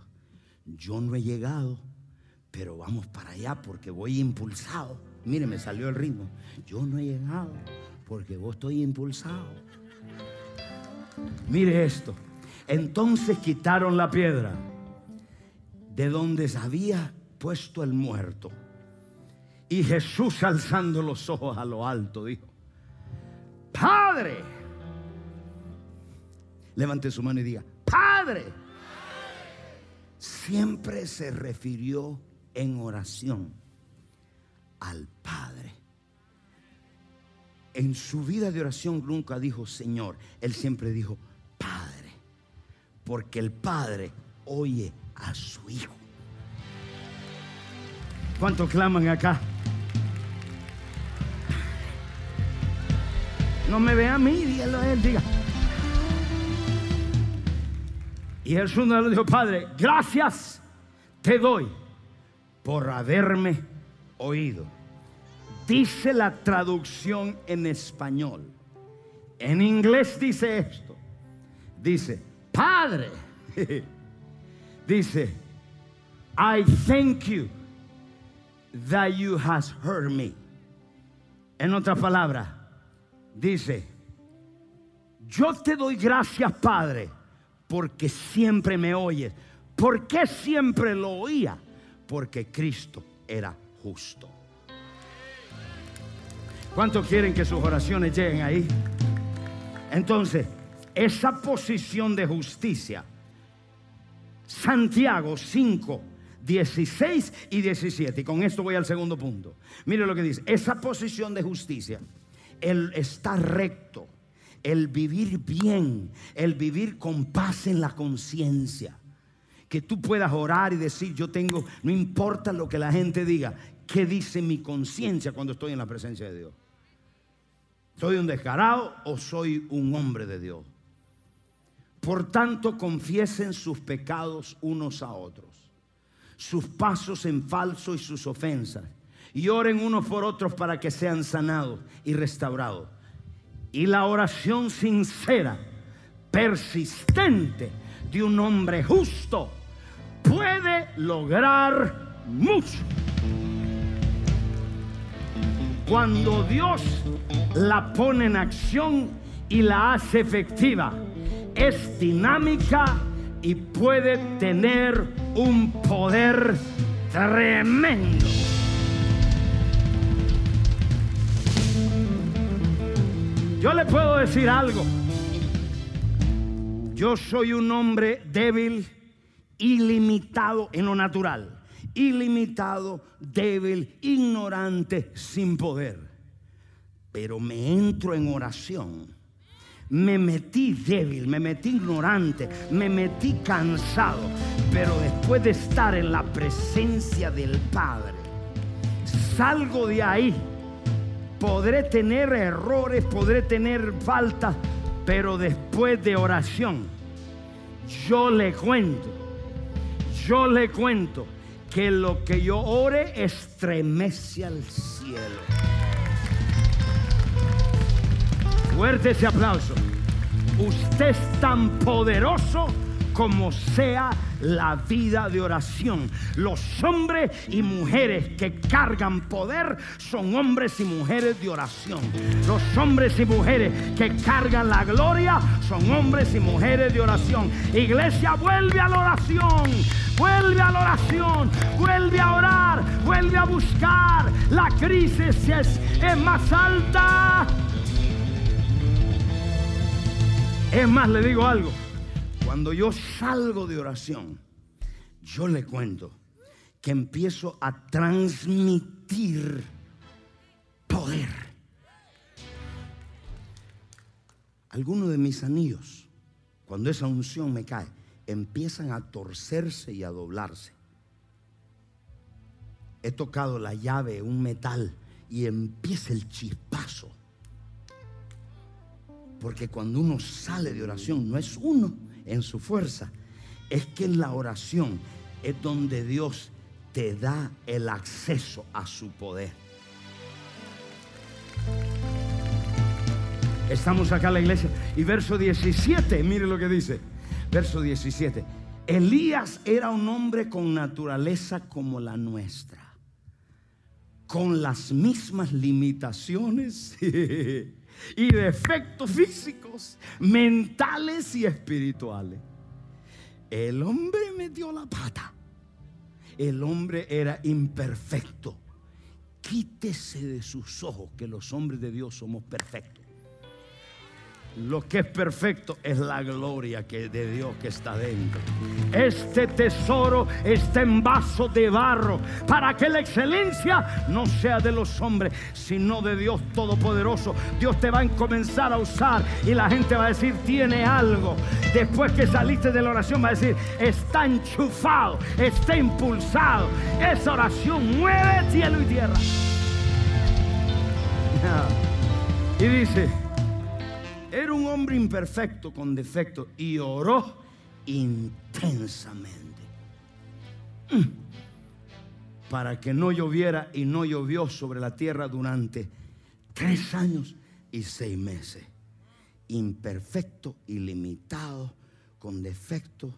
Yo no he llegado, pero vamos para allá porque voy impulsado. Mire, me salió el ritmo. Yo no he llegado porque vos estoy impulsado. Mire esto. Entonces quitaron la piedra de donde se había puesto el muerto y Jesús alzando los ojos a lo alto dijo, Padre, levante su mano y diga, Padre, siempre se refirió en oración al Padre. En su vida de oración nunca dijo Señor, él siempre dijo Padre, porque el Padre oye a su Hijo. ¿Cuántos claman acá? No me ve a mí, dígalo a él, diga. Y Jesús le dijo, Padre, gracias te doy por haberme oído. Dice la traducción en español. En inglés dice esto. Dice, Padre, dice, I thank you that you has heard me. En otras palabras, dice, yo te doy gracias, Padre, porque siempre me oyes. ¿Por qué siempre lo oía? Porque Cristo era justo. ¿Cuántos quieren que sus oraciones lleguen ahí? Entonces, esa posición de justicia, Santiago 5, 16 y 17, y con esto voy al segundo punto. Mire lo que dice, esa posición de justicia, el estar recto, el vivir bien, el vivir con paz en la conciencia. Que tú puedas orar y decir, yo tengo, no importa lo que la gente diga, ¿qué dice mi conciencia cuando estoy en la presencia de Dios? ¿Soy un descarado o soy un hombre de Dios? Por tanto, confiesen sus pecados unos a otros, sus pasos en falso y sus ofensas, y oren unos por otros para que sean sanados y restaurados. Y la oración sincera, persistente de un hombre justo puede lograr mucho. Cuando Dios la pone en acción y la hace efectiva, es dinámica y puede tener un poder tremendo. Yo le puedo decir algo. Yo soy un hombre débil, ilimitado en lo natural, ilimitado, débil, ignorante, sin poder. Pero me entro en oración. Me metí débil, me metí ignorante, me metí cansado. Pero después de estar en la presencia del Padre, salgo de ahí podré tener errores, podré tener faltas, pero después de oración, yo le cuento, yo le cuento que lo que yo ore estremece al cielo. Fuerte ese aplauso. Usted es tan poderoso como sea la vida de oración. Los hombres y mujeres que cargan poder son hombres y mujeres de oración. Los hombres y mujeres que cargan la gloria son hombres y mujeres de oración. Iglesia, vuelve a la oración. Vuelve a la oración, vuelve a orar, vuelve a buscar. La crisis es, es más alta. Es más, le digo algo. Cuando yo salgo de oración, yo le cuento que empiezo a transmitir poder. Algunos de mis anillos, cuando esa unción me cae, empiezan a torcerse y a doblarse. He tocado la llave, un metal, y empieza el chispazo. Porque cuando uno sale de oración, no es uno en su fuerza, es que en la oración es donde Dios te da el acceso a su poder. Estamos acá en la iglesia y verso 17, mire lo que dice. Verso 17. Elías era un hombre con naturaleza como la nuestra, con las mismas limitaciones y defectos físicos, mentales y espirituales. El hombre metió la pata. El hombre era imperfecto. Quítese de sus ojos que los hombres de Dios somos perfectos. Lo que es perfecto es la gloria que de Dios que está dentro. Este tesoro está en vaso de barro para que la excelencia no sea de los hombres, sino de Dios Todopoderoso. Dios te va a comenzar a usar y la gente va a decir, tiene algo. Después que saliste de la oración va a decir, está enchufado, está impulsado. Esa oración mueve cielo y tierra. Y dice, era un hombre imperfecto con defecto y oró intensamente. Mm. Para que no lloviera y no llovió sobre la tierra durante tres años y seis meses. Imperfecto, ilimitado, con defecto,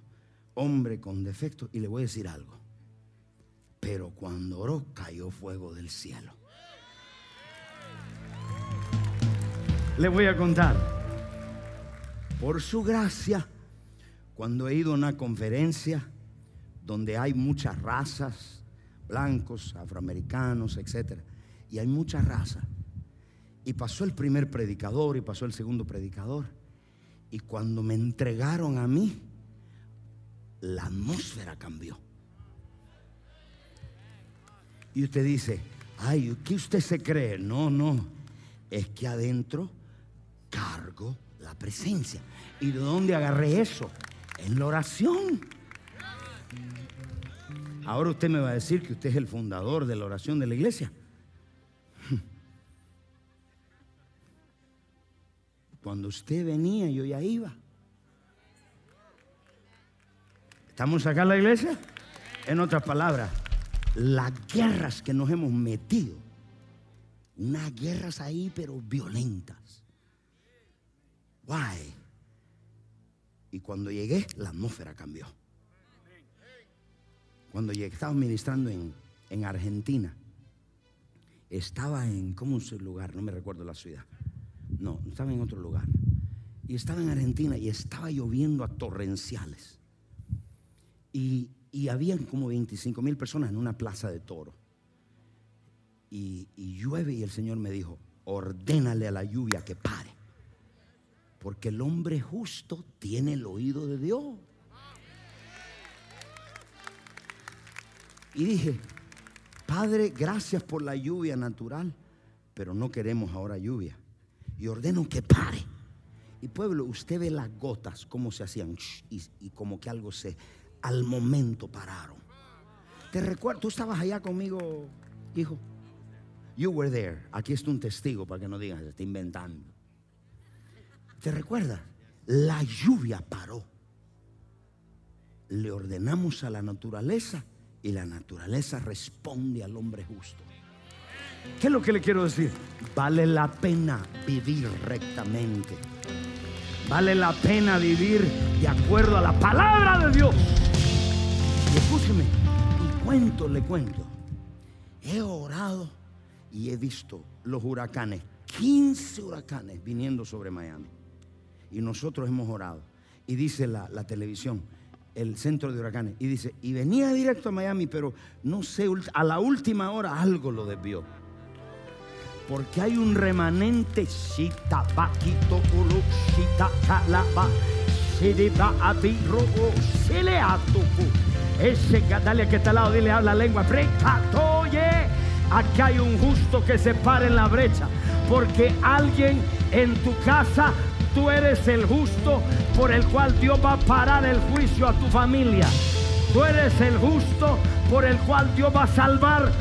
hombre con defecto. Y le voy a decir algo. Pero cuando oró cayó fuego del cielo. Le voy a contar. Por su gracia, cuando he ido a una conferencia donde hay muchas razas, blancos, afroamericanos, etc. Y hay muchas razas. Y pasó el primer predicador y pasó el segundo predicador. Y cuando me entregaron a mí, la atmósfera cambió. Y usted dice, ay, ¿qué usted se cree? No, no, es que adentro cargo la presencia. ¿Y de dónde agarré eso? En la oración. Ahora usted me va a decir que usted es el fundador de la oración de la iglesia. Cuando usted venía, yo ya iba. ¿Estamos acá en la iglesia? En otras palabras, las guerras que nos hemos metido, unas guerras ahí, pero violentas. Why? Y cuando llegué, la atmósfera cambió. Cuando llegué, estaba ministrando en, en Argentina. Estaba en, ¿cómo es el lugar? No me recuerdo la ciudad. No, estaba en otro lugar. Y estaba en Argentina y estaba lloviendo a torrenciales. Y, y habían como 25 mil personas en una plaza de toro. Y, y llueve y el Señor me dijo, ordénale a la lluvia que pare. Porque el hombre justo tiene el oído de Dios. Y dije, Padre, gracias por la lluvia natural, pero no queremos ahora lluvia. Y ordeno que pare. Y pueblo, usted ve las gotas, cómo se hacían, y, como que algo se, al momento pararon. Te recuerdo, tú estabas allá conmigo, hijo. You were there. Aquí está un testigo para que no digan, se está inventando. ¿Te recuerdas? La lluvia paró. Le ordenamos a la naturaleza y la naturaleza responde al hombre justo. ¿Qué es lo que le quiero decir? Vale la pena vivir rectamente. Vale la pena vivir de acuerdo a la palabra de Dios. Y escúcheme, y cuento, le cuento. He orado y he visto los huracanes, 15 huracanes viniendo sobre Miami. Y nosotros hemos orado. Y dice la, televisión, el centro de huracanes, y dice, y venía directo a Miami, pero no sé, a la última hora algo lo desvió. Porque hay un remanente, calaba, sileatuku. Ese dale que está al lado, dile, habla lengua. Aquí hay un justo que se para en la brecha. Porque alguien en tu casa, tú eres el justo por el cual Dios va a parar el juicio a tu familia. Tú eres el justo por el cual Dios va a salvar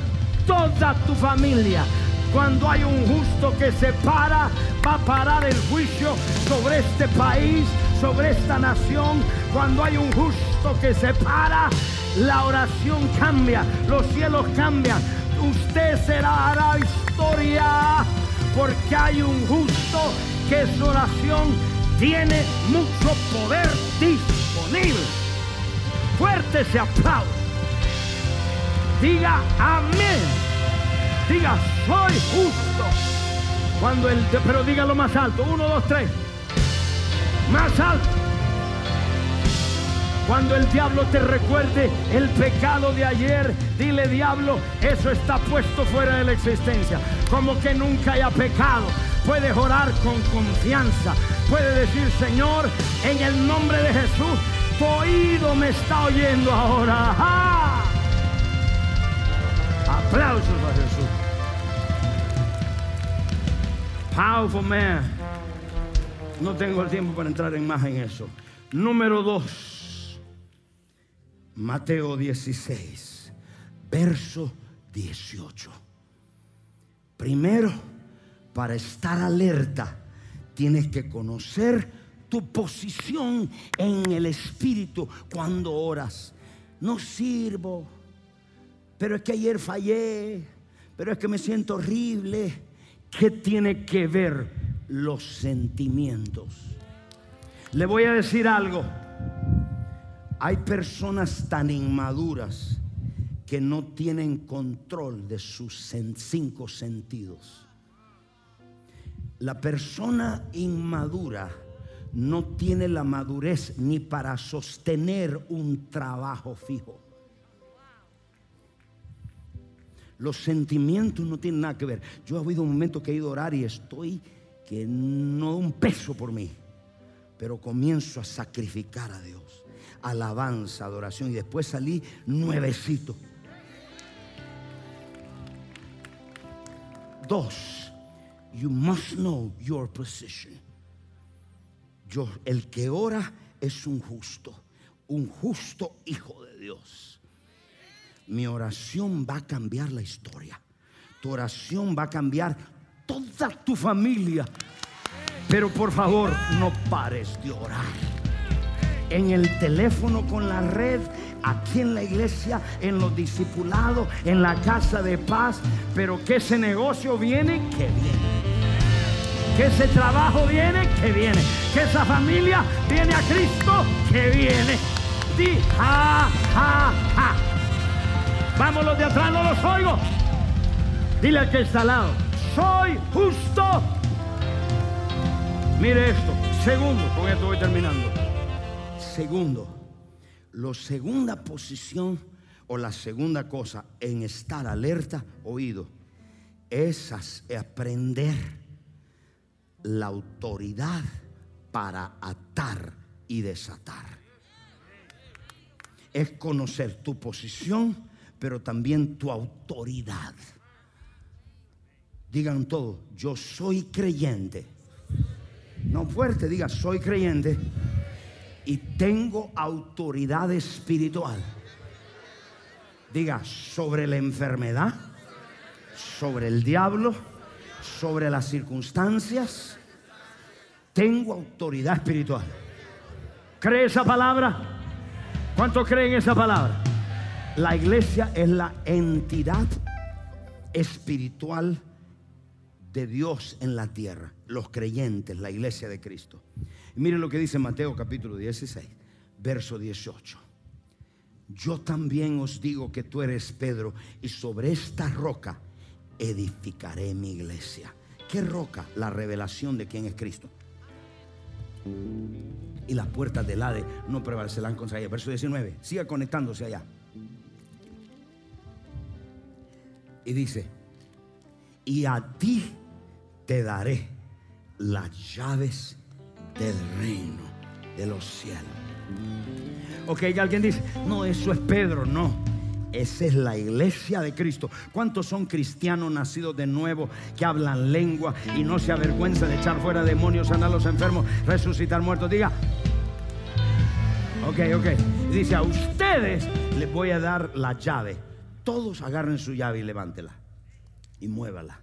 toda tu familia. Cuando hay un justo que se para, va a parar el juicio sobre este país, sobre esta nación. Cuando hay un justo que se para, la oración cambia, los cielos cambian. Usted será hará historia porque hay un justo que su oración tiene mucho poder disponible. Fuerte ese aplauso. Diga amén. Diga soy justo. Cuando el pero dígalo más alto. Uno, dos, tres. Más alto. Cuando el diablo te recuerde el pecado de ayer, dile diablo, eso está puesto fuera de la existencia. Como que nunca haya pecado. Puedes orar con confianza. Puede decir, Señor, en el nombre de Jesús, tu oído me está oyendo ahora. ¡Ah! Aplausos a Jesús. Powerful man. No tengo el tiempo para entrar en más en eso. Número dos. Mateo 16, verso 18. Primero, para estar alerta, tienes que conocer tu posición en el Espíritu cuando oras. No sirvo, pero es que ayer fallé, pero es que me siento horrible. ¿Qué tiene que ver los sentimientos? Le voy a decir algo. Hay personas tan inmaduras que no tienen control de sus cinco sentidos. La persona inmadura no tiene la madurez ni para sostener un trabajo fijo. Los sentimientos no tienen nada que ver. Yo he habido un momento que he ido a orar y estoy que no un peso por mí, pero comienzo a sacrificar a Dios. Alabanza, adoración y después salí nuevecito. Dos, you must know your position. Yo, el que ora es un justo, un justo hijo de Dios. Mi oración va a cambiar la historia. Tu oración va a cambiar toda tu familia. Pero por favor, no pares de orar. En el teléfono con la red, aquí en la iglesia, en los discipulados, en la casa de paz. Pero que ese negocio viene, que viene. Que ese trabajo viene, que viene. Que esa familia viene a Cristo, que viene. Di, ja, ja, ja. Vamos los de atrás, no los oigo. Dile al que está al lado, soy justo. Mire esto. Segundo, con esto voy terminando. Segundo, la segunda posición o la segunda cosa en estar alerta, oído, es aprender la autoridad para atar y desatar. Es conocer tu posición, pero también tu autoridad. Digan todo, yo soy creyente. No fuerte, diga, soy creyente y tengo autoridad espiritual. Diga, sobre la enfermedad, sobre el diablo, sobre las circunstancias, tengo autoridad espiritual. ¿Cree esa palabra? ¿Cuánto creen esa palabra? La iglesia es la entidad espiritual de Dios en la tierra, los creyentes, la iglesia de Cristo. Y miren lo que dice Mateo capítulo 16, verso 18. Yo también os digo que tú eres Pedro y sobre esta roca edificaré mi iglesia. ¿Qué roca? La revelación de quién es Cristo. Y las puertas del Hade no prevalecerán contra ella. Verso 19. Siga conectándose allá. Y dice, y a ti te daré las llaves del reino de los cielos. Ok, alguien dice, no, eso es Pedro, no. Esa es la iglesia de Cristo. ¿Cuántos son cristianos nacidos de nuevo que hablan lengua y no se avergüenza de echar fuera demonios, sanar a los enfermos, resucitar muertos? Diga. Ok, ok. Dice, a ustedes les voy a dar la llave. Todos agarren su llave y levántela. Y muévala.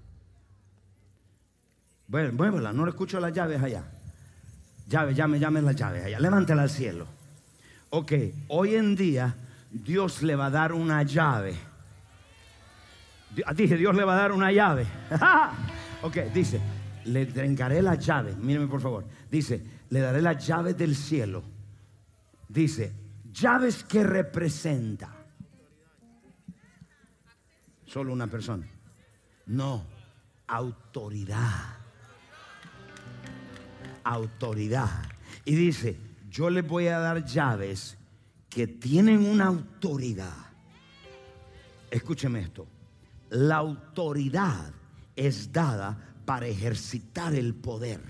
Bueno, muévela, no le escucho las llaves allá. Llave, llame, llame las llaves allá. Levántela al cielo. Ok, hoy en día Dios le va a dar una llave. Dije, Dios le va a dar una llave. ok, dice, le entregaré la llave. Míreme por favor. Dice, le daré la llave del cielo. Dice, llaves que representa. Solo una persona. No, autoridad autoridad. Y dice, yo les voy a dar llaves que tienen una autoridad. Escúcheme esto. La autoridad es dada para ejercitar el poder,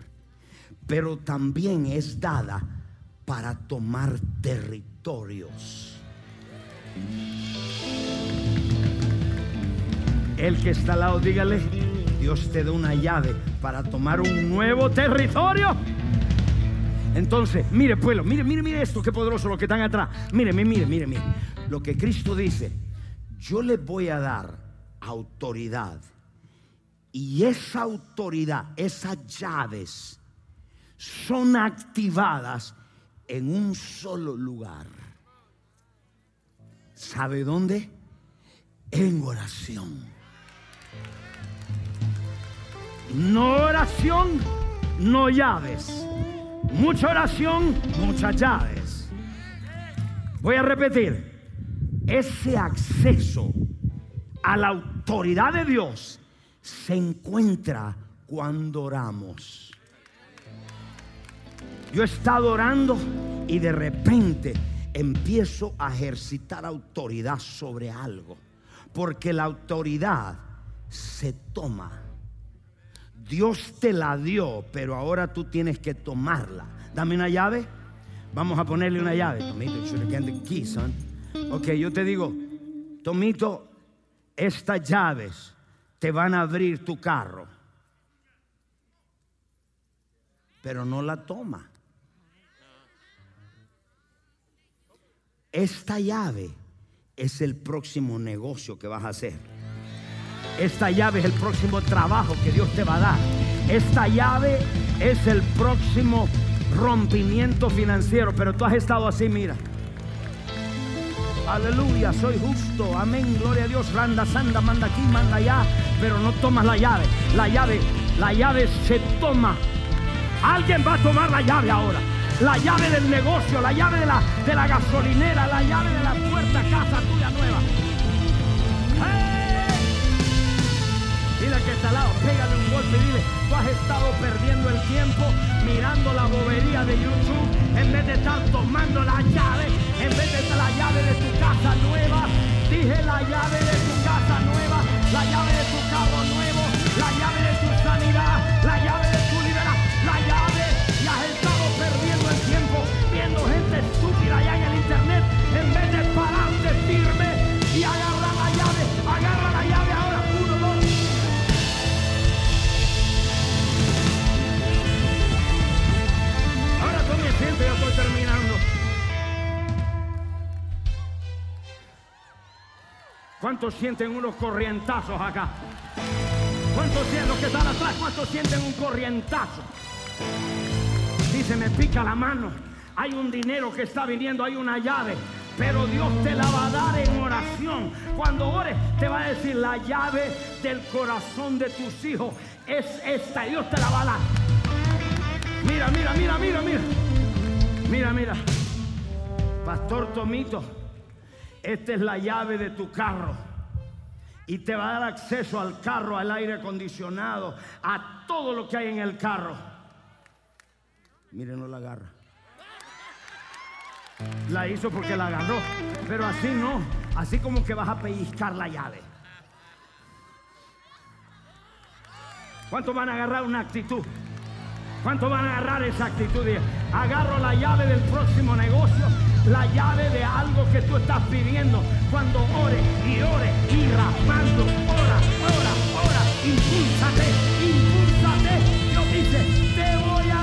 pero también es dada para tomar territorios. El que está al lado, dígale, Dios te da una llave para tomar un nuevo territorio. Entonces, mire pueblo, mire, mire, mire esto, qué poderoso lo que están atrás. Mire, mire, mire, mire. Lo que Cristo dice, yo le voy a dar autoridad. Y esa autoridad, esas llaves, son activadas en un solo lugar. ¿Sabe dónde? En oración. No oración, no llaves. Mucha oración, muchas llaves. Voy a repetir. ese acceso a la autoridad de Dios se encuentra cuando oramos. Yo he estado orando y de repente empiezo a ejercitar autoridad sobre algo. Porque la autoridad se toma. Dios te la dio, pero ahora tú tienes que tomarla. Dame una llave. Vamos a ponerle una llave. Tomito, Ok, yo te digo, Tomito, estas llaves te van a abrir tu carro. Pero no la toma. Esta llave es el próximo negocio que vas a hacer. Esta llave es el próximo trabajo que Dios te va a dar. Esta llave es el próximo rompimiento financiero. Pero tú has estado así, mira. Aleluya, soy justo. Amén, gloria a Dios. Randa, sanda, manda aquí, manda allá. Pero no tomas la llave. La llave, la llave se toma. Alguien va a tomar la llave ahora la llave del negocio, la llave de la, gasolinera, la llave de la puerta casa tuya nueva. Que está al lado, pégale un golpe y dile, tú has estado perdiendo el tiempo mirando la bobería de YouTube en vez de estar tomando la llave, en vez de estar la llave de tu casa nueva. Dije la llave de tu casa nueva, la llave de tu carro nuevo, ¿Cuántos sienten unos corrientazos acá? ¿Cuántos sienten los que están atrás? ¿Cuántos sienten un corrientazo? Dice, me pica la mano hay un dinero que está viniendo, hay una llave. Pero Dios te la va a dar en oración. Cuando ores, te va a decir la llave del corazón de tus hijos es esta. Dios te la va a dar. Mira, mira, mira, mira, mira. Mira, mira. Pastor Tomito, esta es la llave de tu carro. Y te va a dar acceso al carro, al aire acondicionado, a todo lo que hay en el carro. Miren, no la agarra. La hizo porque la agarró. Pero así no. Así como que vas a pellizcar la llave. ¿Cuántos van a agarrar una actitud? ¿Cuántos van a agarrar esa actitud? agarro la llave del próximo negocio, la llave de algo que tú estás pidiendo. Cuando ore y ore y ramando, ora, ora, ora, impúlsate, impúlsate. Dios dice, te voy a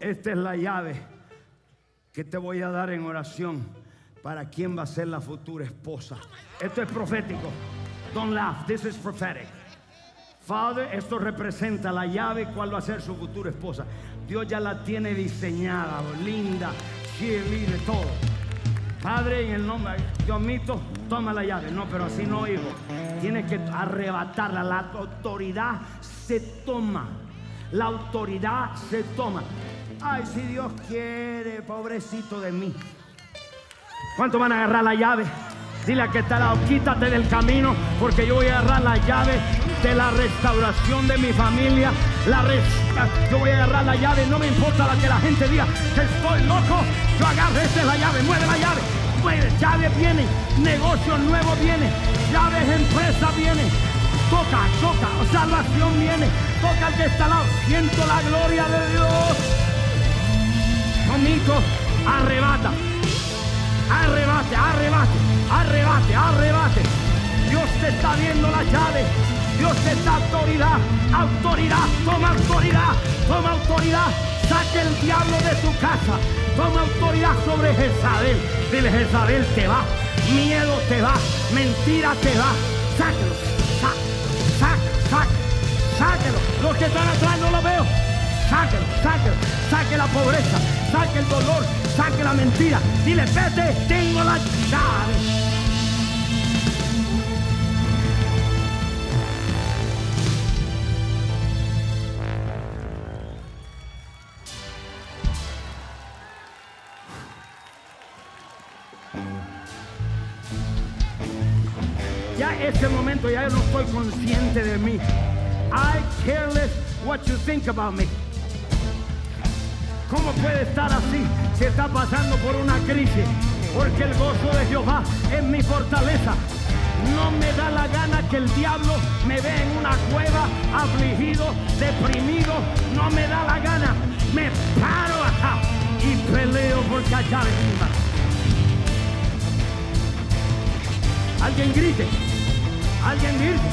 Esta es la llave que te voy a dar en oración para quién va a ser la futura esposa. Esto es profético. Don't laugh. This is prophetic. Father, esto representa la llave cuál va a ser su futura esposa. Dios ya la tiene diseñada, linda, cheerleader, todo. Padre, en el nombre, Dios mito, toma la llave. No, pero así no, hijo. Tienes que arrebatarla. La autoridad se toma. La autoridad se toma. Ay, si Dios quiere, pobrecito de mí. ¿Cuántos van a agarrar la llave? Dile a que está lado, quítate del camino, porque yo voy a agarrar la llave de la restauración de mi familia. La yo voy a agarrar la llave, no me importa la que la gente diga que estoy loco. Yo agarro, esta es la llave, mueve la llave. Mueve, llave viene, negocio nuevo viene, llaves empresa viene, toca, toca, salvación viene, toca al que está al lado, siento la gloria de Dios. Conmigo, arrebata, arrebate, arrebate, arrebate, arrebate. Dios te está viendo la llave, Dios te da autoridad, autoridad, toma autoridad, toma autoridad, saque el diablo de tu casa, toma autoridad sobre Jezabel. Dile, Jezabel te va, miedo te va, mentira te va, sáquelo sáquelo. Los que están atrás no lo veo sáquelo, sáquelo, saque la pobreza, saque el dolor, saque la mentira. Dile, vete, tengo la llave. ese momento ya yo no estoy consciente de mí. I careless what you think about me. ¿Cómo puede estar así si está pasando por una crisis? Porque el gozo de Jehová es mi fortaleza. No me da la gana que el diablo me vea en una cueva, afligido, deprimido. No me da la gana. Me paro acá y peleo por callar. Alguien grite. Alguien grite.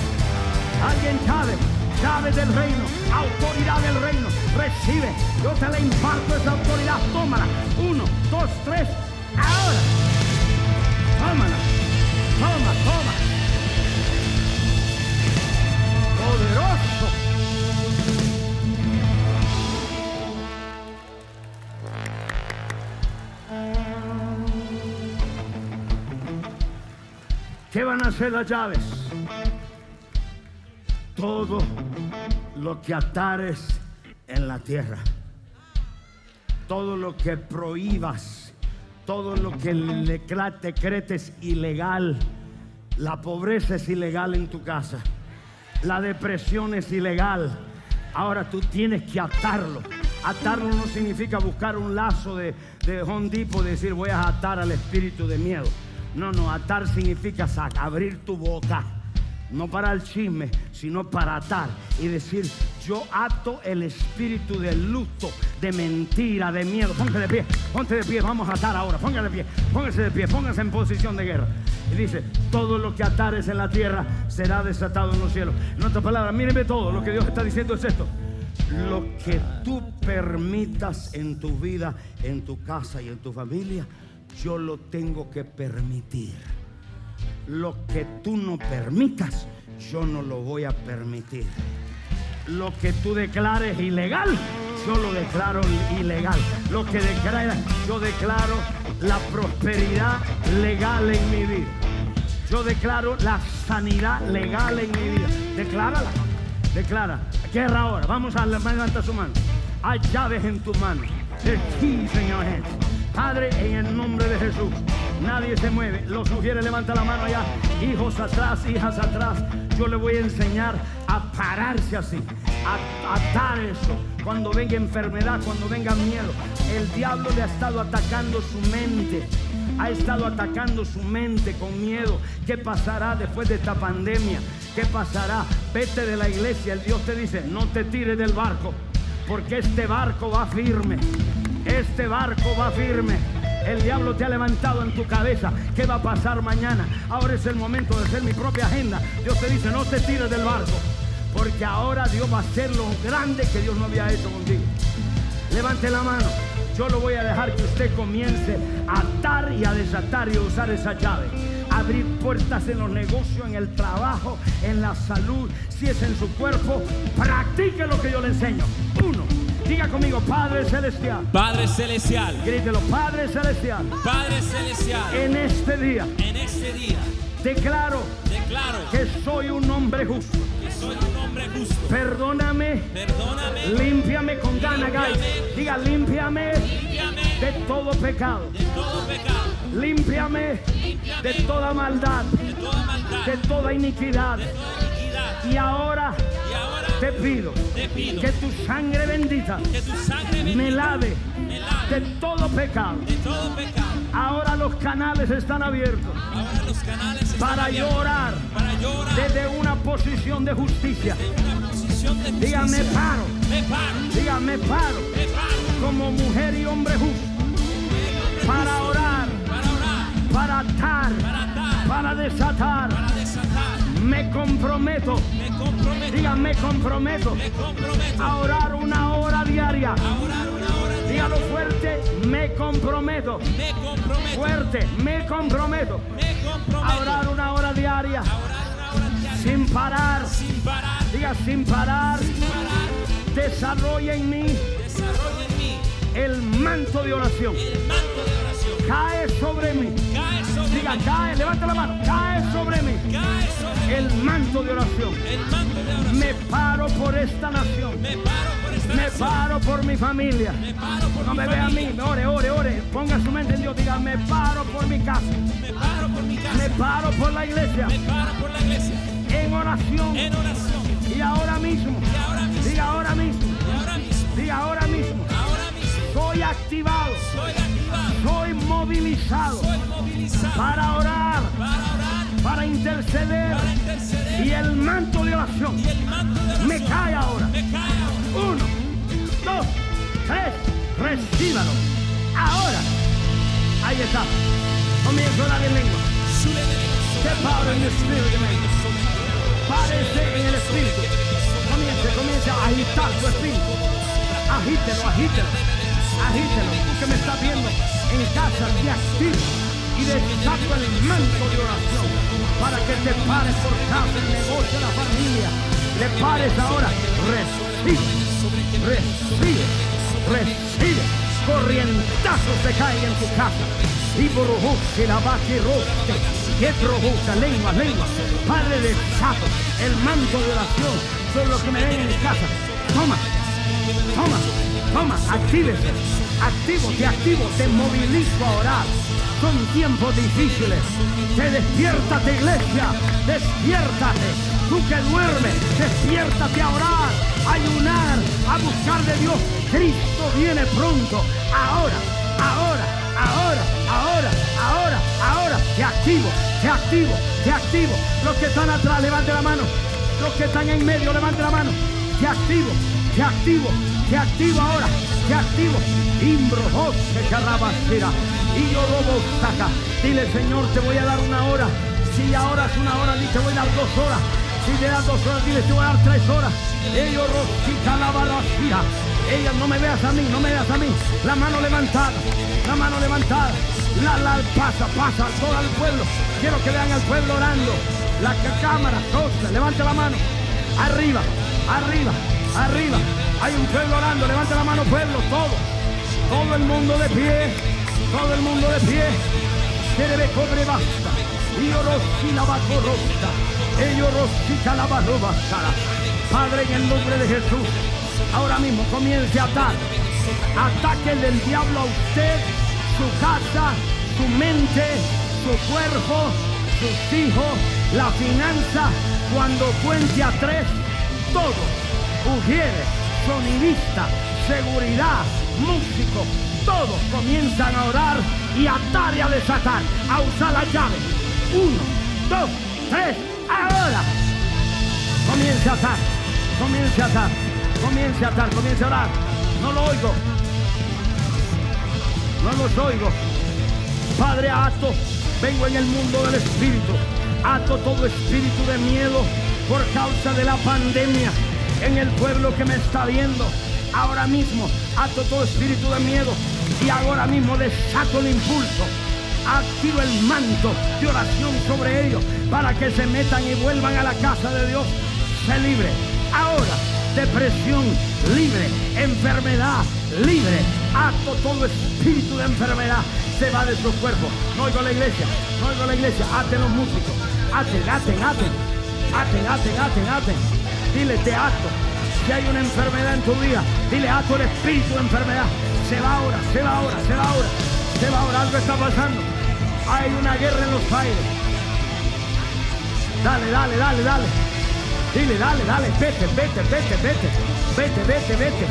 Alguien sabe. Sabe del reino. Autoridad del reino. Recibe. Yo te la imparto esa autoridad. Tómala. Uno, dos, tres. Ahora. Tómala. Toma, toma. Poderoso. ¿Qué van a hacer las llaves? Todo lo que atares en la tierra. Todo lo que prohíbas. Todo lo que le decretes ilegal. La pobreza es ilegal en tu casa. La depresión es ilegal. Ahora tú tienes que atarlo. Atarlo no significa buscar un lazo de, de Home Depot y decir voy a atar al espíritu de miedo. No, no, atar significa abrir tu boca. No para el chisme, sino para atar y decir, yo ato el espíritu de luto, de mentira, de miedo. Póngase de pie, ponte de pie, vamos a atar ahora. Póngase de pie, póngase de pie, póngase en posición de guerra. Y dice, todo lo que atares en la tierra será desatado en los cielos. En otras palabras, míreme todo, lo que Dios está diciendo es esto. Lo que tú permitas en tu vida, en tu casa y en tu familia, yo lo tengo que permitir. Lo que tú no permitas, yo no lo voy a permitir. Lo que tú declares ilegal, yo lo declaro ilegal. Lo que declaras, yo declaro la prosperidad legal en mi vida. Yo declaro la sanidad legal en mi vida. Declárala. Declara. Guerra ahora. Vamos a levantar su mano. Hay llaves en tu mano. The keys in your hands. Padre, en el nombre de Jesús. Nadie se mueve. Lo sugiere, levanta la mano allá. Hijos atrás, hijas atrás. Yo le voy a enseñar a pararse así. A atar eso. Cuando venga enfermedad, cuando venga miedo. El diablo le ha estado atacando su mente ha estado atacando su mente con miedo. ¿Qué pasará después de esta pandemia? ¿Qué pasará? Vete de la iglesia. El Dios te dice, no te tires del barco, porque este barco va firme. Este barco va firme. El diablo te ha levantado en tu cabeza. ¿Qué va a pasar mañana? Ahora es el momento de hacer mi propia agenda. Dios te dice, no te tires del barco, porque ahora Dios va a hacer lo grande que Dios no había hecho contigo. Levante la mano. Yo lo voy a dejar que usted comience a atar y a desatar y a usar esa llave. Abrir puertas en los negocios, en el trabajo, en la salud, si es en su cuerpo. Practique lo que yo le enseño. Uno, diga conmigo, Padre Celestial. Padre Celestial, Grítelo, Padre Celestial. Padre Celestial, En este día en este día declaro declaro que soy un hombre justo. que soy un hombre justo. Perdóname, Perdóname, límpiame con gana, guys. Diga, límpiame límpiame de todo pecado. de todo pecado, Límpiame de toda maldad, de toda maldad, de toda iniquidad. de toda iniquidad. Y ahora Y ahora te pido te pido que tu sangre bendita que tu sangre me bendita lave me lave de todo pecado. de todo pecado. Ahora los canales están abiertos Ahora los canales están para abiertos orar para yo orar desde una posición de justicia. Dígame paro, Me paro, dígame paro como mujer y hombre justo para orar, Para orar, para atar, para atar, para desatar. para desatar. Me comprometo, Me comprometo, diga me comprometo me comprometo a orar una hora diaria. a orar una hora diaria. Dígalo fuerte, me comprometo. Me comprometo, Fuerte, me comprometo me comprometo a orar una hora diaria a orar una hora diaria sin parar. sin parar, Diga sin parar. sin parar. Desarrolla en mí Desarrolla en mí el manto de oración. el manto de oración. Cae sobre mí. Cae sobre Diga, mí, cae, levanta la mano. Cae sobre mí el manto de oración. Me paro por esta nación. Me paro por Me mi familia. Me paro por No me vea a mí, ore, ore, ore. Ponga su mente en Dios. Diga, me paro por mi casa. Me paro por mi Me casa. paro por la iglesia. Me paro por la iglesia. En oración. En oración. Y ahora mismo. Diga ahora mismo. Diga ahora mismo. Ahora. Soy activado. Soy movilizado. Soy movilizado. Para orar. Para orar. Para interceder. Para interceder. Y el manto de oración. Y el manto de oración. Me cae ahora. Me cae ahora. Uno, dos, tres, recíbalo. Ahora. Ahí está. Comienza a orar en lengua. Step out in the spirit, man. Párese en el espíritu. Comience, comience a agitar su espíritu. Agítelo, agítelo. Agítelo. Tú que me estás viendo en casa, te activo y desato el manto de oración para que te pares por casa, el negocio, la familia. Te pares ahora. Recibe, recibe, recibe. Corrientazos te caen en tu casa. Y burbuja, la vaca roste. Que burbuja, lengua, lengua. Padre desato el manto de oración sobre los que me ven en casa. Toma, toma, toma, actívese. Activo, te activo, te movilizo a orar. Son tiempos difíciles. Te despiértate, iglesia. Despiértate. Tú que duermes, despiértate a orar, a ayunar, a buscar de Dios. Cristo viene pronto. Ahora, ahora, ahora, ahora, ahora, ahora. Te activo, te activo, te activo. Los que están atrás, levante la mano. Los que están en medio, levante la mano. Te activo, te activo, te activo ahora, te activo. Imbro, José, carrabacera. Y yo robo saca. Dile, Señor, te voy a dar una hora. Si ahora es una hora, te voy a dar dos horas. Si te das dos horas, dile, te voy a dar tres horas. Ellos rosita la balacía. Ella, no me veas a mí, no me veas a mí. La mano levantada, la mano levantada. La, la, pasa, pasa, todo el pueblo. Quiero que vean al pueblo orando. La cámara, todos, levante la mano. Arriba, arriba, arriba. Hay un pueblo orando, levante la mano, pueblo, todo. Todo el mundo de pie, todo el mundo de pie. Serebe cobre basta. Io rossi la rosta. Ello rosita la barrobasara. Padre, en el nombre de Jesús, ahora mismo comience a atar. Ataque del diablo a usted, su casa, su mente, su cuerpo, sus hijos, la finanza. Cuando cuente a tres, todo. Ujiere, sonidista, seguridad, músico, todos comienzan a orar y a atar y a desatar, a usar la llave. Uno, dos, tres, ahora. Comience a atar, comience a atar, comience a atar, comience a orar. No lo oigo, no los oigo. Padre, ato, vengo en el mundo del Espíritu. Ato todo espíritu de miedo por causa de la pandemia en el pueblo que me está viendo. Ahora mismo ato todo espíritu de miedo y ahora mismo desato el impulso. Activo el manto de oración sobre ellos para que se metan y vuelvan a la casa de Dios. Se libre. Ahora, depresión libre, enfermedad libre. Ato todo espíritu de enfermedad se va de su cuerpo. No oigo la iglesia, no oigo la iglesia. Aten los músicos. Aten, aten, aten. Aten, aten, aten, aten. Dile, te ato. Si hay una enfermedad en tu vida, dile, ato el espíritu de enfermedad. Se va ahora, se va ahora, se va ahora. Se va ahora, algo está pasando. Hay una guerra en los aires. Dale, dale, dale, dale. Dile, dale, dale, vete, vete, vete, vete. Vete, vete, vete.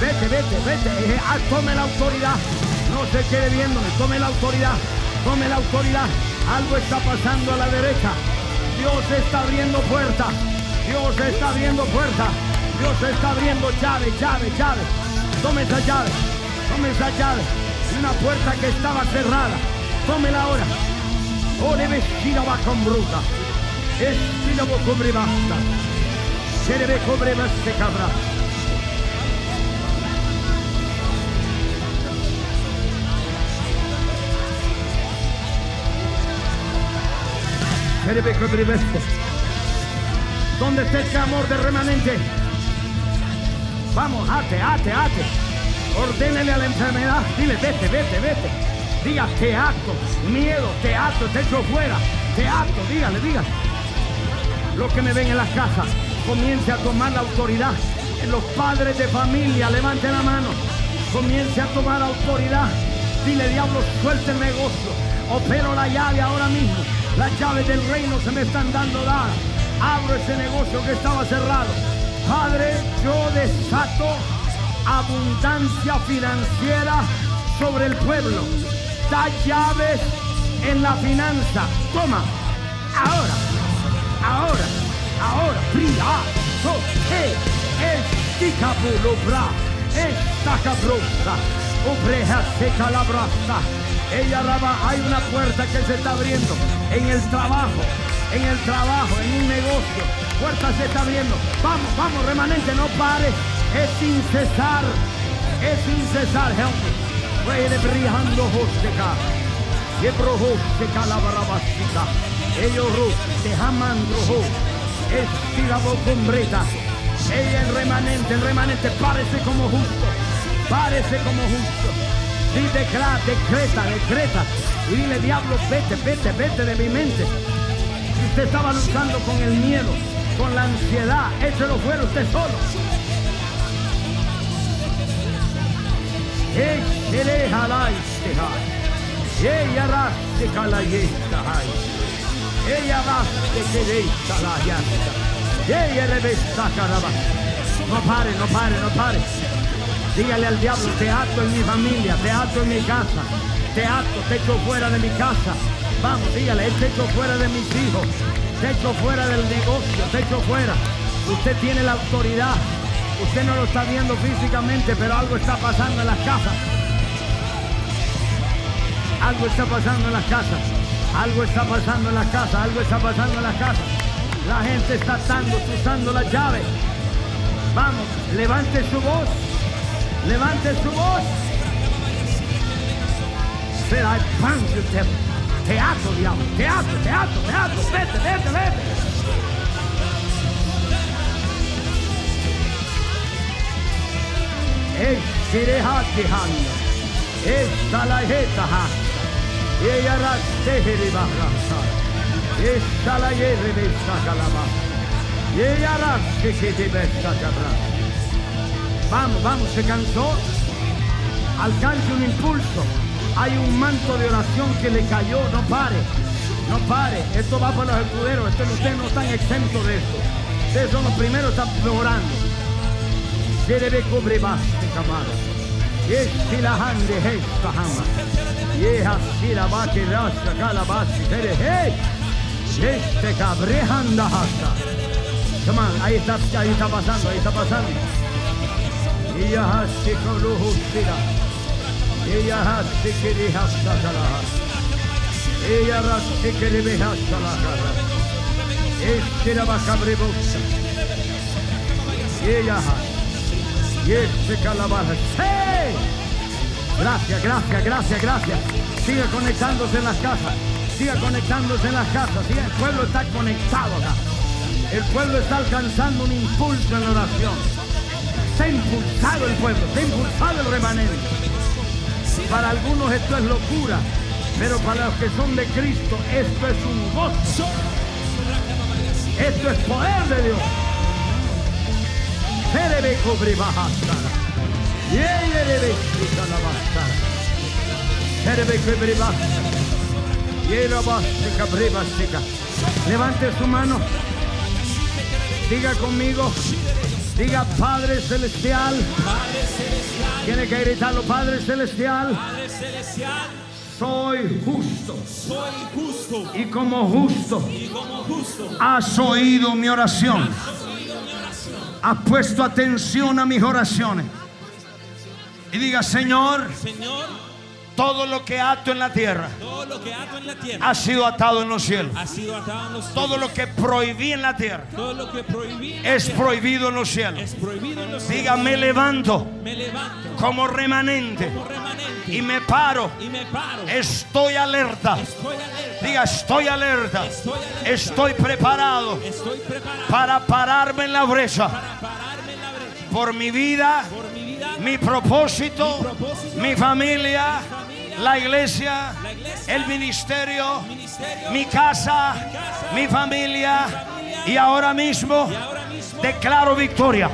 Vete, vete, vete. Ah, tome la autoridad. No se quede viéndome. Tome la autoridad. Tome la autoridad. Algo está pasando a la derecha. Dios está abriendo puertas. Dios está abriendo puerta. Dios está abriendo llave, llave, llave. Tome esa llave, tome esa llave. Una puerta que estaba cerrada. Tómela ahora. Ore vestida va con bruta. Estilo cobre basta. Se debe cobre se cabra. Se debe veste. ¿Dónde está el clamor de remanente? Vamos, ate, ate, ate. Ordénele a la enfermedad. Dile, vete, vete, vete. Diga, te ato. Miedo, te ato, te echo fuera. Te ato, dígale, dígale. Los que me ven en las casas, comience a tomar la autoridad. Los padres de familia, levanten la mano. Comience a tomar autoridad. Dile, diablo, suelte el negocio. Opero la llave ahora mismo. Las llaves del reino se me están dando dadas. Abro ese negocio que estaba cerrado. Padre, yo desato abundancia financiera sobre el pueblo. Da llaves en la finanza. Toma. Ahora. Ahora. Ahora. Bria. So. Hey. Estica bulubra. Esta cabrosa. Obreja se calabrasta. Ella raba. Hay una puerta que se está abriendo en el trabajo. En el trabajo, en un negocio. Puerta se está abriendo. Vamos, vamos, remanente, no pares. Es sin cesar. Es sin cesar. Help me. Brillando Joseca. Que brojo se calabarabasita. Ellos. Te jamandrojo. Estirabo combreta. Ella el remanente, el remanente. Parece como justo. Parece como justo. Y declara, decreta, decreta. Y dile, diablo, vete, vete, vete de mi mente. Usted estaba luchando con el miedo, con la ansiedad, échelo fuera usted solo. Jai. Ella raste jai. Ella raste la yasta. Ella caraba. No pare, no pare, no pare. Dígale al diablo, te ato en mi familia, te ato en mi casa, te ato, te echo fuera de mi casa. Vamos, dígale, te echo fuera de mis hijos, te echo fuera del negocio, te echo fuera. Usted tiene la autoridad, usted no lo está viendo físicamente, pero algo está pasando en las casas. Algo está pasando en las casas, algo está pasando en las casas, algo está pasando en las casas. La gente está atando, usando las llaves. Vamos, levante su voz. Levante su voz. De te, teatro, diablo. Teatro, teatro, teatro. Vete, vete, vete. Esirehati handa. Esta la jeta hasta. Ella rasteheri bahrasa. Esta la yere besta calama. Ella raste que te besta cabra. Vamos, vamos, se cansó. Alcance un impulso. Hay un manto de oración que le cayó. No pare, no pare. Esto va para los escuderos. Esto, ustedes no están exentos de esto. Ustedes son los primeros que están orando. Se debe cubrir. Y hande esta jama. Y es así la va que rasca calabasi. Hey, este cabrejanda hasta. Come on, ahí está, ahí está pasando, ahí está pasando. Ella hace con lujo Ella hace que le hasta la Ella hace que le ve hasta la cara. Este la va cabrebosa. Ella hace. Y este calabaza. ¡Sí! Gracias, gracias, gracias, gracias. Siga conectándose en las casas. Siga conectándose en las casas. El pueblo está conectado acá. El pueblo está alcanzando un impulso en la oración. Está impulsado el pueblo, está impulsado el remanente. Para algunos esto es locura, pero para los que son de Cristo esto es un gozo. Esto es poder de Dios. Levante su mano. Diga conmigo. Diga Padre Celestial. Padre celestial, Tiene que gritarlo, Padre Celestial. Padre celestial, Soy justo. soy justo Y como justo y como justo has oído mi oración. has oído mi oración. Has puesto atención a mis oraciones. Y diga, Señor, Señor, todo lo que ato en la tierra todo lo que ato en la tierra ha sido atado en los cielos. ha sido atado en los cielos. Todo lo que prohibí en la tierra Todo lo que prohibí en la es prohibido en los cielos. es prohibido en los Diga, me levanto Me levanto como remanente como remanente y me paro. y me paro. Estoy alerta. Estoy alerta. Diga, estoy alerta. Estoy alerta. Estoy preparado Estoy preparado para pararme en la brecha para pararme en la brecha por mi vida, por mi vida, mi propósito, Mi propósito, mi familia, familia, la iglesia, el ministerio, mi casa, mi familia y ahora mismo declaro victoria.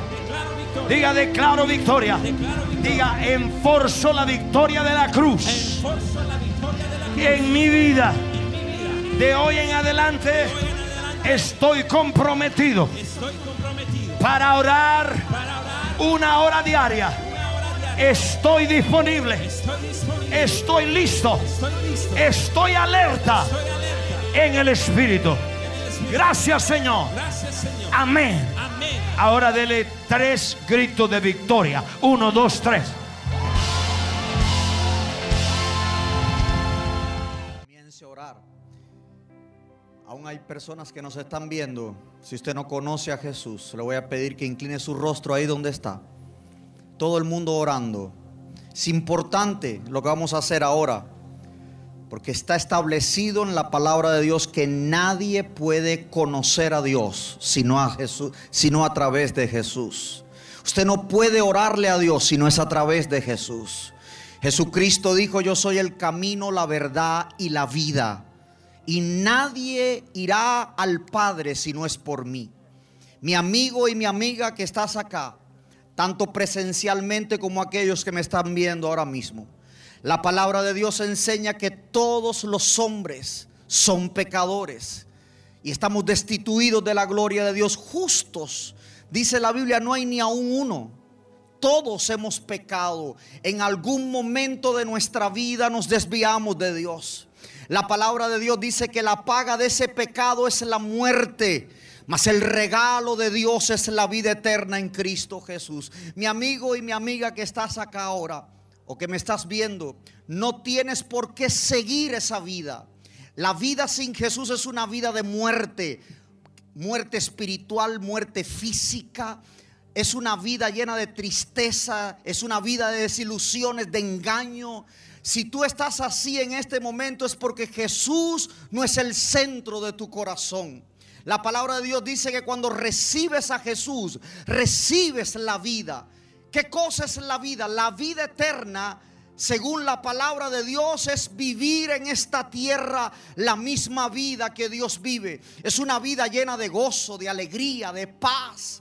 Diga, declaro victoria. Diga, enforzo la victoria de la cruz en mi vida. De hoy en adelante estoy comprometido para orar una hora diaria. Estoy disponible. Estoy listo. Estoy alerta en el Espíritu. Gracias Señor. Amén. Ahora dele tres gritos de victoria. Uno, dos, tres. Comience a orar. Aún hay personas que nos están viendo. Si usted no conoce a Jesús, le voy a pedir que incline su rostro ahí donde está. Todo el mundo orando. Es importante lo que vamos a hacer ahora. Porque está establecido en la palabra de Dios que nadie puede conocer a Dios sino a Jesús, sino a través de Jesús. Usted no puede orarle a Dios si no es a través de Jesús. Jesucristo dijo, yo soy el camino, la verdad y la vida. Y nadie irá al Padre si no es por mí. Mi amigo y mi amiga que estás acá, tanto presencialmente como aquellos que me están viendo ahora mismo. La palabra de Dios enseña que todos los hombres son pecadores y estamos destituidos de la gloria de Dios justos. Dice la Biblia, no hay ni aún uno. Todos hemos pecado. En algún momento de nuestra vida nos desviamos de Dios. La palabra de Dios dice que la paga de ese pecado es la muerte. Mas el regalo de Dios es la vida eterna en Cristo Jesús. Mi amigo y mi amiga que estás acá ahora o que me estás viendo, no tienes por qué seguir esa vida. La vida sin Jesús es una vida de muerte, muerte espiritual, muerte física. Es una vida llena de tristeza, es una vida de desilusiones, de engaño. Si tú estás así en este momento es porque Jesús no es el centro de tu corazón. La palabra de Dios dice que cuando recibes a Jesús, recibes la vida. ¿Qué cosa es la vida? La vida eterna, según la palabra de Dios, es vivir en esta tierra la misma vida que Dios vive. Es una vida llena de gozo, de alegría, de paz.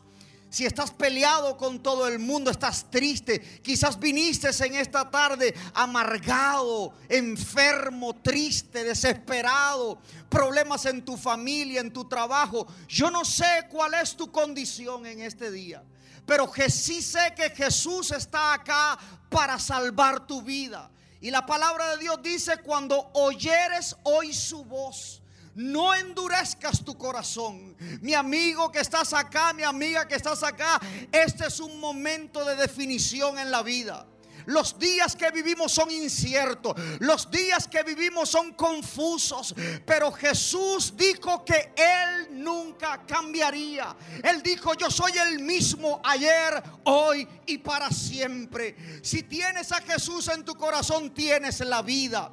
Si estás peleado con todo el mundo, estás triste, quizás viniste en esta tarde amargado, enfermo, triste, desesperado, problemas en tu familia, en tu trabajo. Yo no sé cuál es tu condición en este día, pero que sí sé que Jesús está acá para salvar tu vida. Y la palabra de Dios dice, cuando oyeres hoy su voz, no endurezcas tu corazón. Mi amigo que estás acá, mi amiga que estás acá, este es un momento de definición en la vida. Los días que vivimos son inciertos, los días que vivimos son confusos, pero Jesús dijo que Él nunca cambiaría. Él dijo, yo soy el mismo ayer, hoy y para siempre. Si tienes a Jesús en tu corazón, tienes la vida.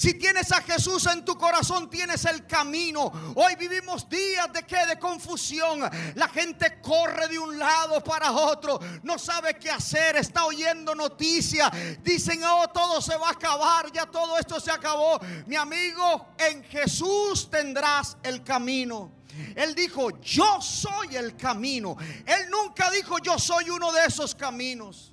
Si tienes a Jesús en tu corazón, tienes el camino. Hoy vivimos días de qué? De confusión. La gente corre de un lado para otro. No sabe qué hacer. Está oyendo noticias. Dicen, oh, todo se va a acabar. Ya todo esto se acabó. Mi amigo, en Jesús tendrás el camino. Él dijo, yo soy el camino. Él nunca dijo, yo soy uno de esos caminos.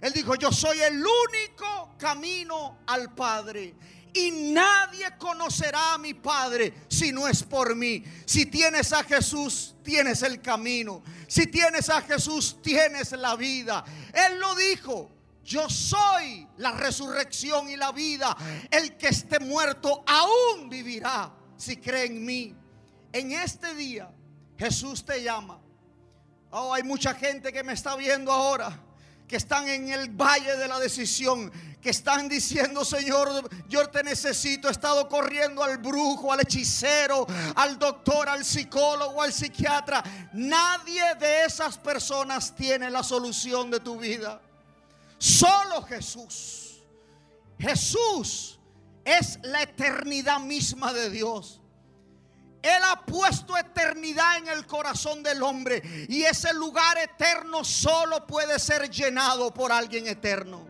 Él dijo, yo soy el único camino al Padre. Y nadie conocerá a mi Padre si no es por mí. Si tienes a Jesús, tienes el camino. Si tienes a Jesús, tienes la vida. Él lo dijo. Yo soy la resurrección y la vida. El que esté muerto aún vivirá si cree en mí. En este día Jesús te llama. Oh, hay mucha gente que me está viendo ahora que están en el valle de la decisión, que están diciendo, Señor, yo te necesito. He estado corriendo al brujo, al hechicero, al doctor, al psicólogo, al psiquiatra. Nadie de esas personas tiene la solución de tu vida. Solo Jesús. Jesús es la eternidad misma de Dios. Él ha puesto eternidad en el corazón del hombre y ese lugar eterno solo puede ser llenado por alguien eterno.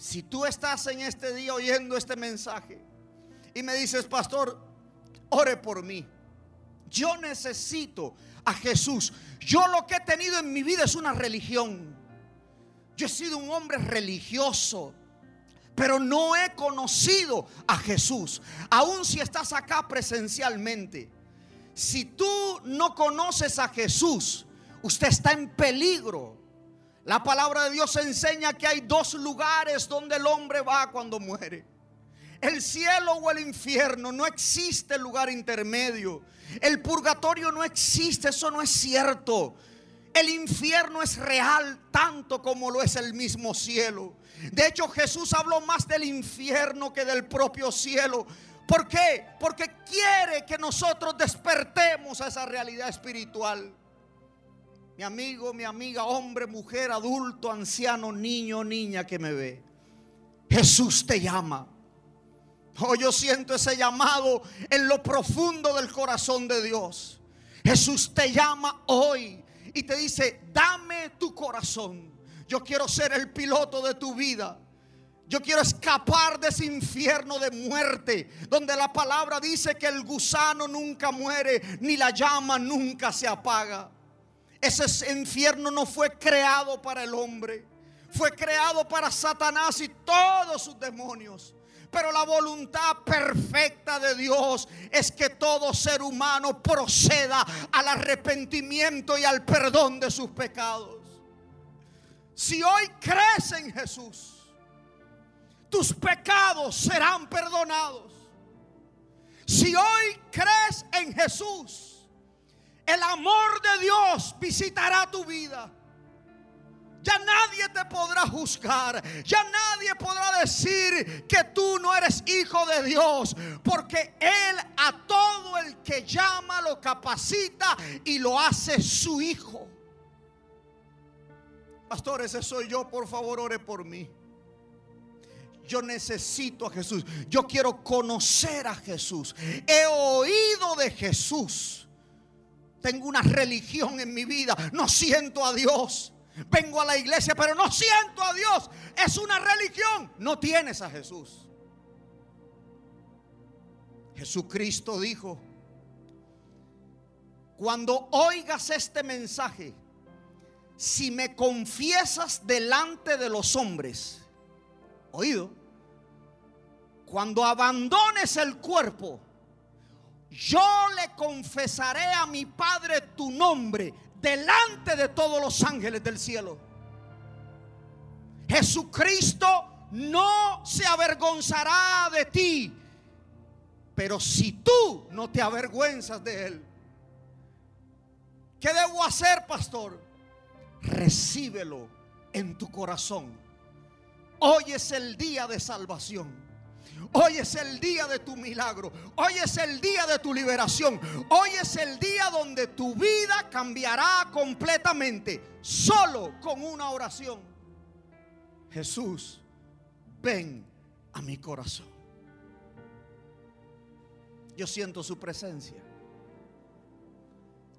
Si tú estás en este día oyendo este mensaje y me dices, pastor, ore por mí. Yo necesito a Jesús. Yo lo que he tenido en mi vida es una religión. Yo he sido un hombre religioso, pero no he conocido a Jesús. Aun si estás acá presencialmente, si tú no conoces a Jesús, usted está en peligro. La palabra de Dios enseña que hay dos lugares donde el hombre va cuando muere. El cielo o el infierno, no existe lugar intermedio. El purgatorio no existe, eso no es cierto. El infierno es real tanto como lo es el mismo cielo. De hecho, Jesús habló más del infierno que del propio cielo. ¿Por qué? Porque quiere que nosotros despertemos a esa realidad espiritual. Mi amigo, mi amiga, hombre, mujer, adulto, anciano, niño, niña que me ve. Jesús te llama. Oh, yo siento ese llamado en lo profundo del corazón de Dios. Jesús te llama hoy y te dice, dame tu corazón. Yo quiero ser el piloto de tu vida. Yo quiero escapar de ese infierno de muerte, donde la palabra dice que el gusano nunca muere, ni la llama nunca se apaga. Ese infierno no fue creado para el hombre, fue creado para Satanás y todos sus demonios. Pero la voluntad perfecta de Dios es que todo ser humano proceda al arrepentimiento y al perdón de sus pecados. Si hoy crees en Jesús, tus pecados serán perdonados. Si hoy crees en Jesús, el amor de Dios visitará tu vida. Ya nadie te podrá juzgar. Ya nadie podrá decir que tú no eres hijo de Dios. Porque Él a todo el que llama lo capacita y lo hace su hijo. Pastor, ese soy yo. Por favor, ore por mí. Yo necesito a Jesús. Yo quiero conocer a Jesús. He oído de Jesús. Tengo una religión en mi vida. No siento a Dios. Vengo a la iglesia, pero no siento a Dios. Es una religión. No tienes a Jesús. Jesucristo dijo, cuando oigas este mensaje, si me confiesas delante de los hombres, oído, cuando abandones el cuerpo, yo le confesaré a mi Padre tu nombre delante de todos los ángeles del cielo. Jesucristo no se avergonzará de ti, pero si tú no te avergüenzas de él, ¿qué debo hacer, pastor? Recíbelo en tu corazón. Hoy es el día de salvación. Hoy es el día de tu milagro. Hoy es el día de tu liberación. Hoy es el día donde tu vida cambiará completamente. Solo con una oración. Jesús, ven a mi corazón. Yo siento su presencia.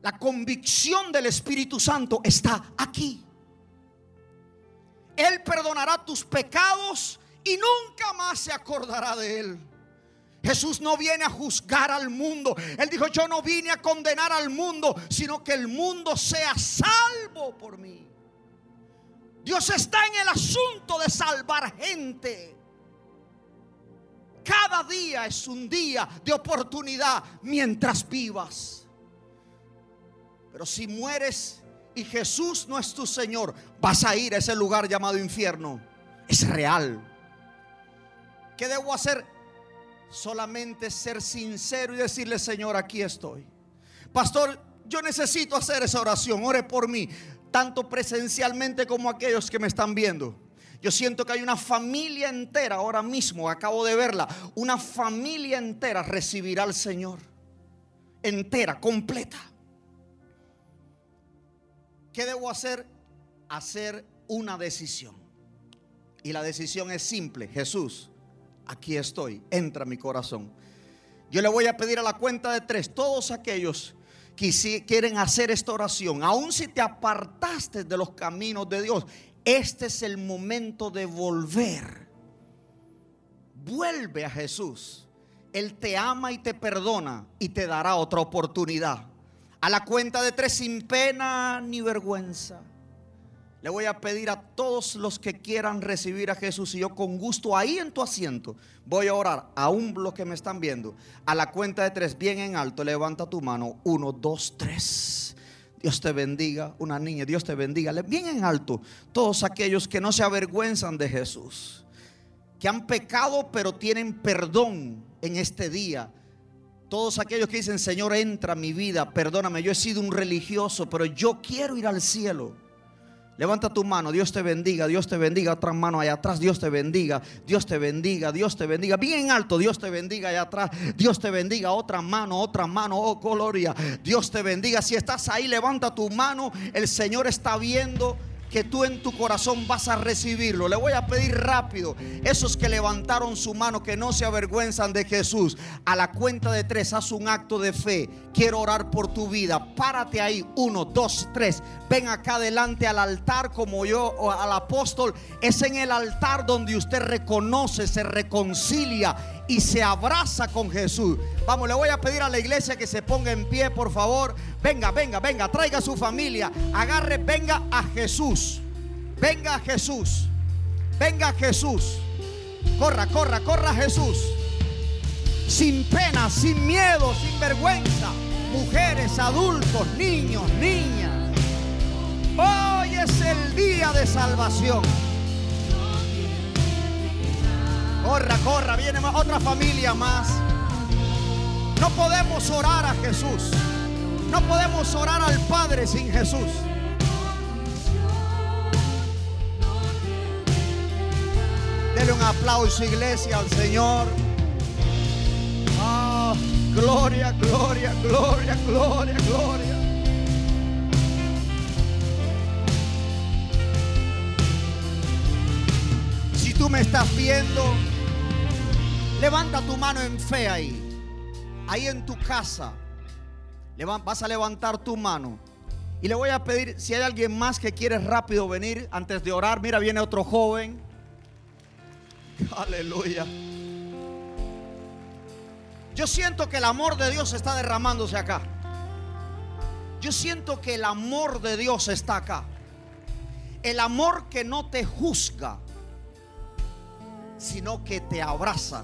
La convicción del Espíritu Santo está aquí. Él perdonará tus pecados y nunca más se acordará de él. Jesús no viene a juzgar al mundo. Él dijo, yo no vine a condenar al mundo, sino que el mundo sea salvo por mí. Dios está en el asunto de salvar gente. Cada día es un día de oportunidad mientras vivas. Pero si mueres y Jesús no es tu Señor, vas a ir a ese lugar llamado infierno. Es real. ¿Qué debo hacer? Solamente ser sincero y decirle, Señor, aquí estoy. Pastor, yo necesito hacer esa oración. Ore por mí, tanto presencialmente como aquellos que me están viendo. Yo siento que hay una familia entera ahora mismo, acabo de verla, una familia entera recibirá al Señor. Entera, completa. ¿Qué debo hacer? Hacer una decisión. Y la decisión es simple. Jesús, aquí estoy, entra mi corazón. Yo le voy a pedir a la cuenta de tres, todos aquellos que quieren hacer esta oración, aun si te apartaste de los caminos de Dios, este es el momento de volver. Vuelve a Jesús Él te ama y te perdona y te dará otra oportunidad. A la cuenta de tres sin pena ni vergüenza. Le voy a pedir a todos los que quieran recibir a Jesús y yo con gusto ahí en tu asiento voy a orar, aún los que me están viendo. A la cuenta de tres, bien en alto, levanta tu mano. Uno, dos, tres. Dios te bendiga, una niña, Dios te bendiga. Bien en alto, todos aquellos que no se avergüenzan de Jesús, que han pecado pero tienen perdón en este día. Todos aquellos que dicen, Señor, entra a mi vida, perdóname, yo he sido un religioso, pero yo quiero ir al cielo. Levanta tu mano, Dios te bendiga, Dios te bendiga. Otra mano allá atrás, Dios te bendiga, Dios te bendiga, Dios te bendiga. Bien alto, Dios te bendiga allá atrás, Dios te bendiga. Otra mano, otra mano, oh gloria, Dios te bendiga. Si estás ahí, levanta tu mano, el Señor está viendo que tú en tu corazón vas a recibirlo. Le voy a pedir rápido, esos que levantaron su mano, que no se avergüenzan de Jesús, a la cuenta de tres, haz un acto de fe. Quiero orar por tu vida. Párate ahí, uno, dos, tres. Ven acá adelante al altar como yo, o al apóstol. Es en el altar donde usted reconoce, se reconcilia y se abraza con Jesús. Vamos, le voy a pedir a la iglesia que se ponga en pie, por favor. Venga, venga, venga, traiga a su familia. Agarre, venga a Jesús. Venga a Jesús. Venga a Jesús. Corra, corra, corra Jesús. Sin pena, sin miedo, sin vergüenza. Mujeres, adultos, niños, niñas. Hoy es el día de salvación. Corra, corra, viene otra familia más. No podemos orar a Jesús. No podemos orar al Padre sin Jesús. Dele un aplauso, iglesia, al Señor. Oh, gloria, gloria, gloria, gloria, gloria. Si tú me estás viendo, Levanta tu mano en fe ahí. Ahí en tu casa. Vas a levantar tu mano. Y le voy a pedir, si hay alguien más que quiere rápido venir antes de orar. Mira, viene otro joven. Aleluya. Yo siento que el amor de Dios está derramándose acá. Yo siento que el amor de Dios está acá. El amor que no te juzga, sino que te abraza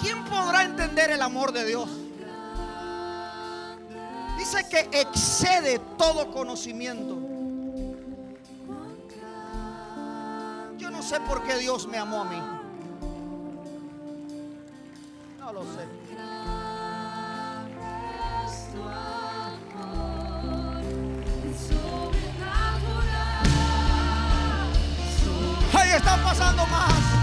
¿quién podrá entender el amor de Dios? Dice que excede todo conocimiento. Yo no sé por qué Dios me amó a mí. No lo sé. Ahí están pasando más.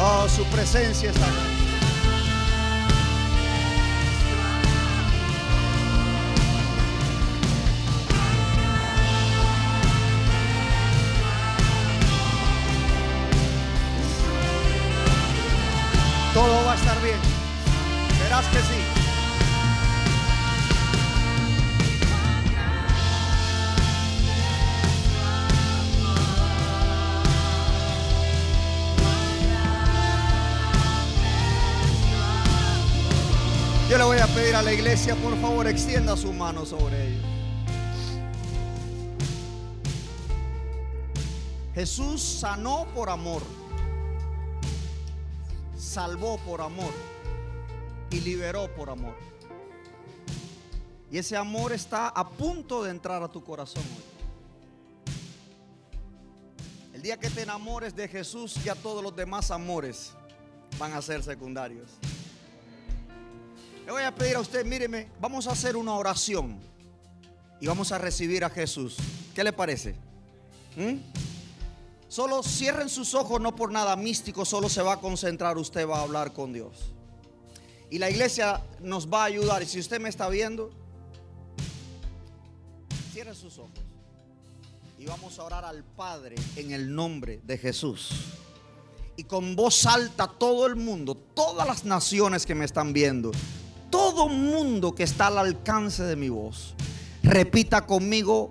Oh, su presencia está acá. Todo va a estar bien. Verás que sí. Pedir a la iglesia, por favor, extienda su mano sobre ellos. Jesús sanó por amor, salvó por amor y liberó por amor. Y ese amor está a punto de entrar a tu corazón hoy. El día que te enamores de Jesús, ya todos los demás amores van a ser secundarios. Le voy a pedir a usted, míreme, vamos a hacer una oración y vamos a recibir a Jesús. ¿Qué le parece? ¿Mm? Solo cierren sus ojos, no por nada místico, solo se va a concentrar, usted va a hablar con Dios. Y la iglesia nos va a ayudar. Y si usted me está viendo, cierre sus ojos. Y vamos a orar al Padre en el nombre de Jesús. y con voz alta todo el mundo, todas las naciones que me están viendo, todo mundo que está al alcance de mi voz, repita conmigo,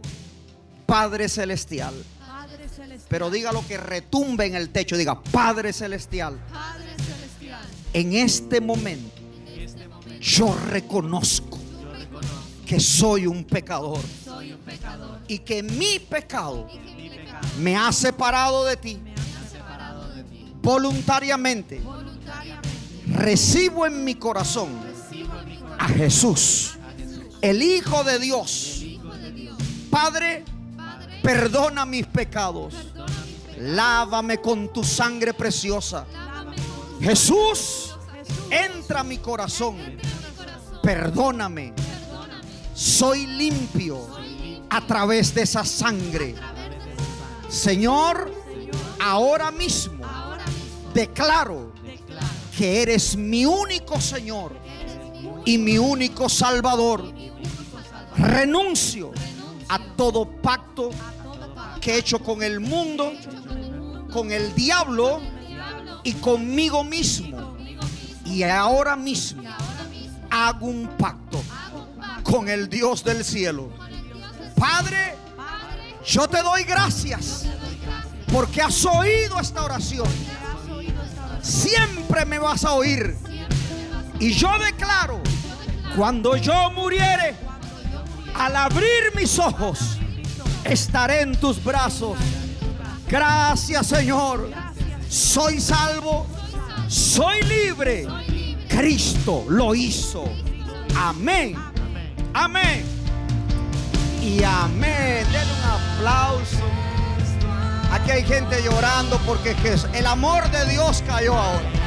Padre Celestial. Padre celestial. Pero diga lo que retumbe en el techo, diga, Padre Celestial, Padre celestial. en este momento En este momento yo reconozco yo reconozco que soy un pecador que soy un pecador y que mi pecado y que mi pecado me ha separado de ti me ha separado de ti. voluntariamente. Voluntariamente Recibo en mi corazón a Jesús, el Hijo de Dios. Padre, perdona mis pecados. Lávame con tu sangre preciosa. Jesús, entra a mi corazón. Perdóname. Soy limpio a través de esa sangre. Señor, ahora mismo declaro que eres mi único Señor y mi único Salvador. Renuncio a todo pacto que he hecho con el mundo, con el diablo y conmigo mismo. Y ahora mismo hago un pacto con el Dios del cielo. Padre, yo te doy gracias porque has oído esta oración. Siempre me vas a oír. Y Yo declaro cuando yo muriere, al abrir mis ojos, estaré en tus brazos. Gracias Señor. Soy salvo. Soy libre. Cristo lo hizo. Amén. Amén. Y amén. Den un aplauso. Aquí hay gente llorando porque el amor de Dios cayó ahora.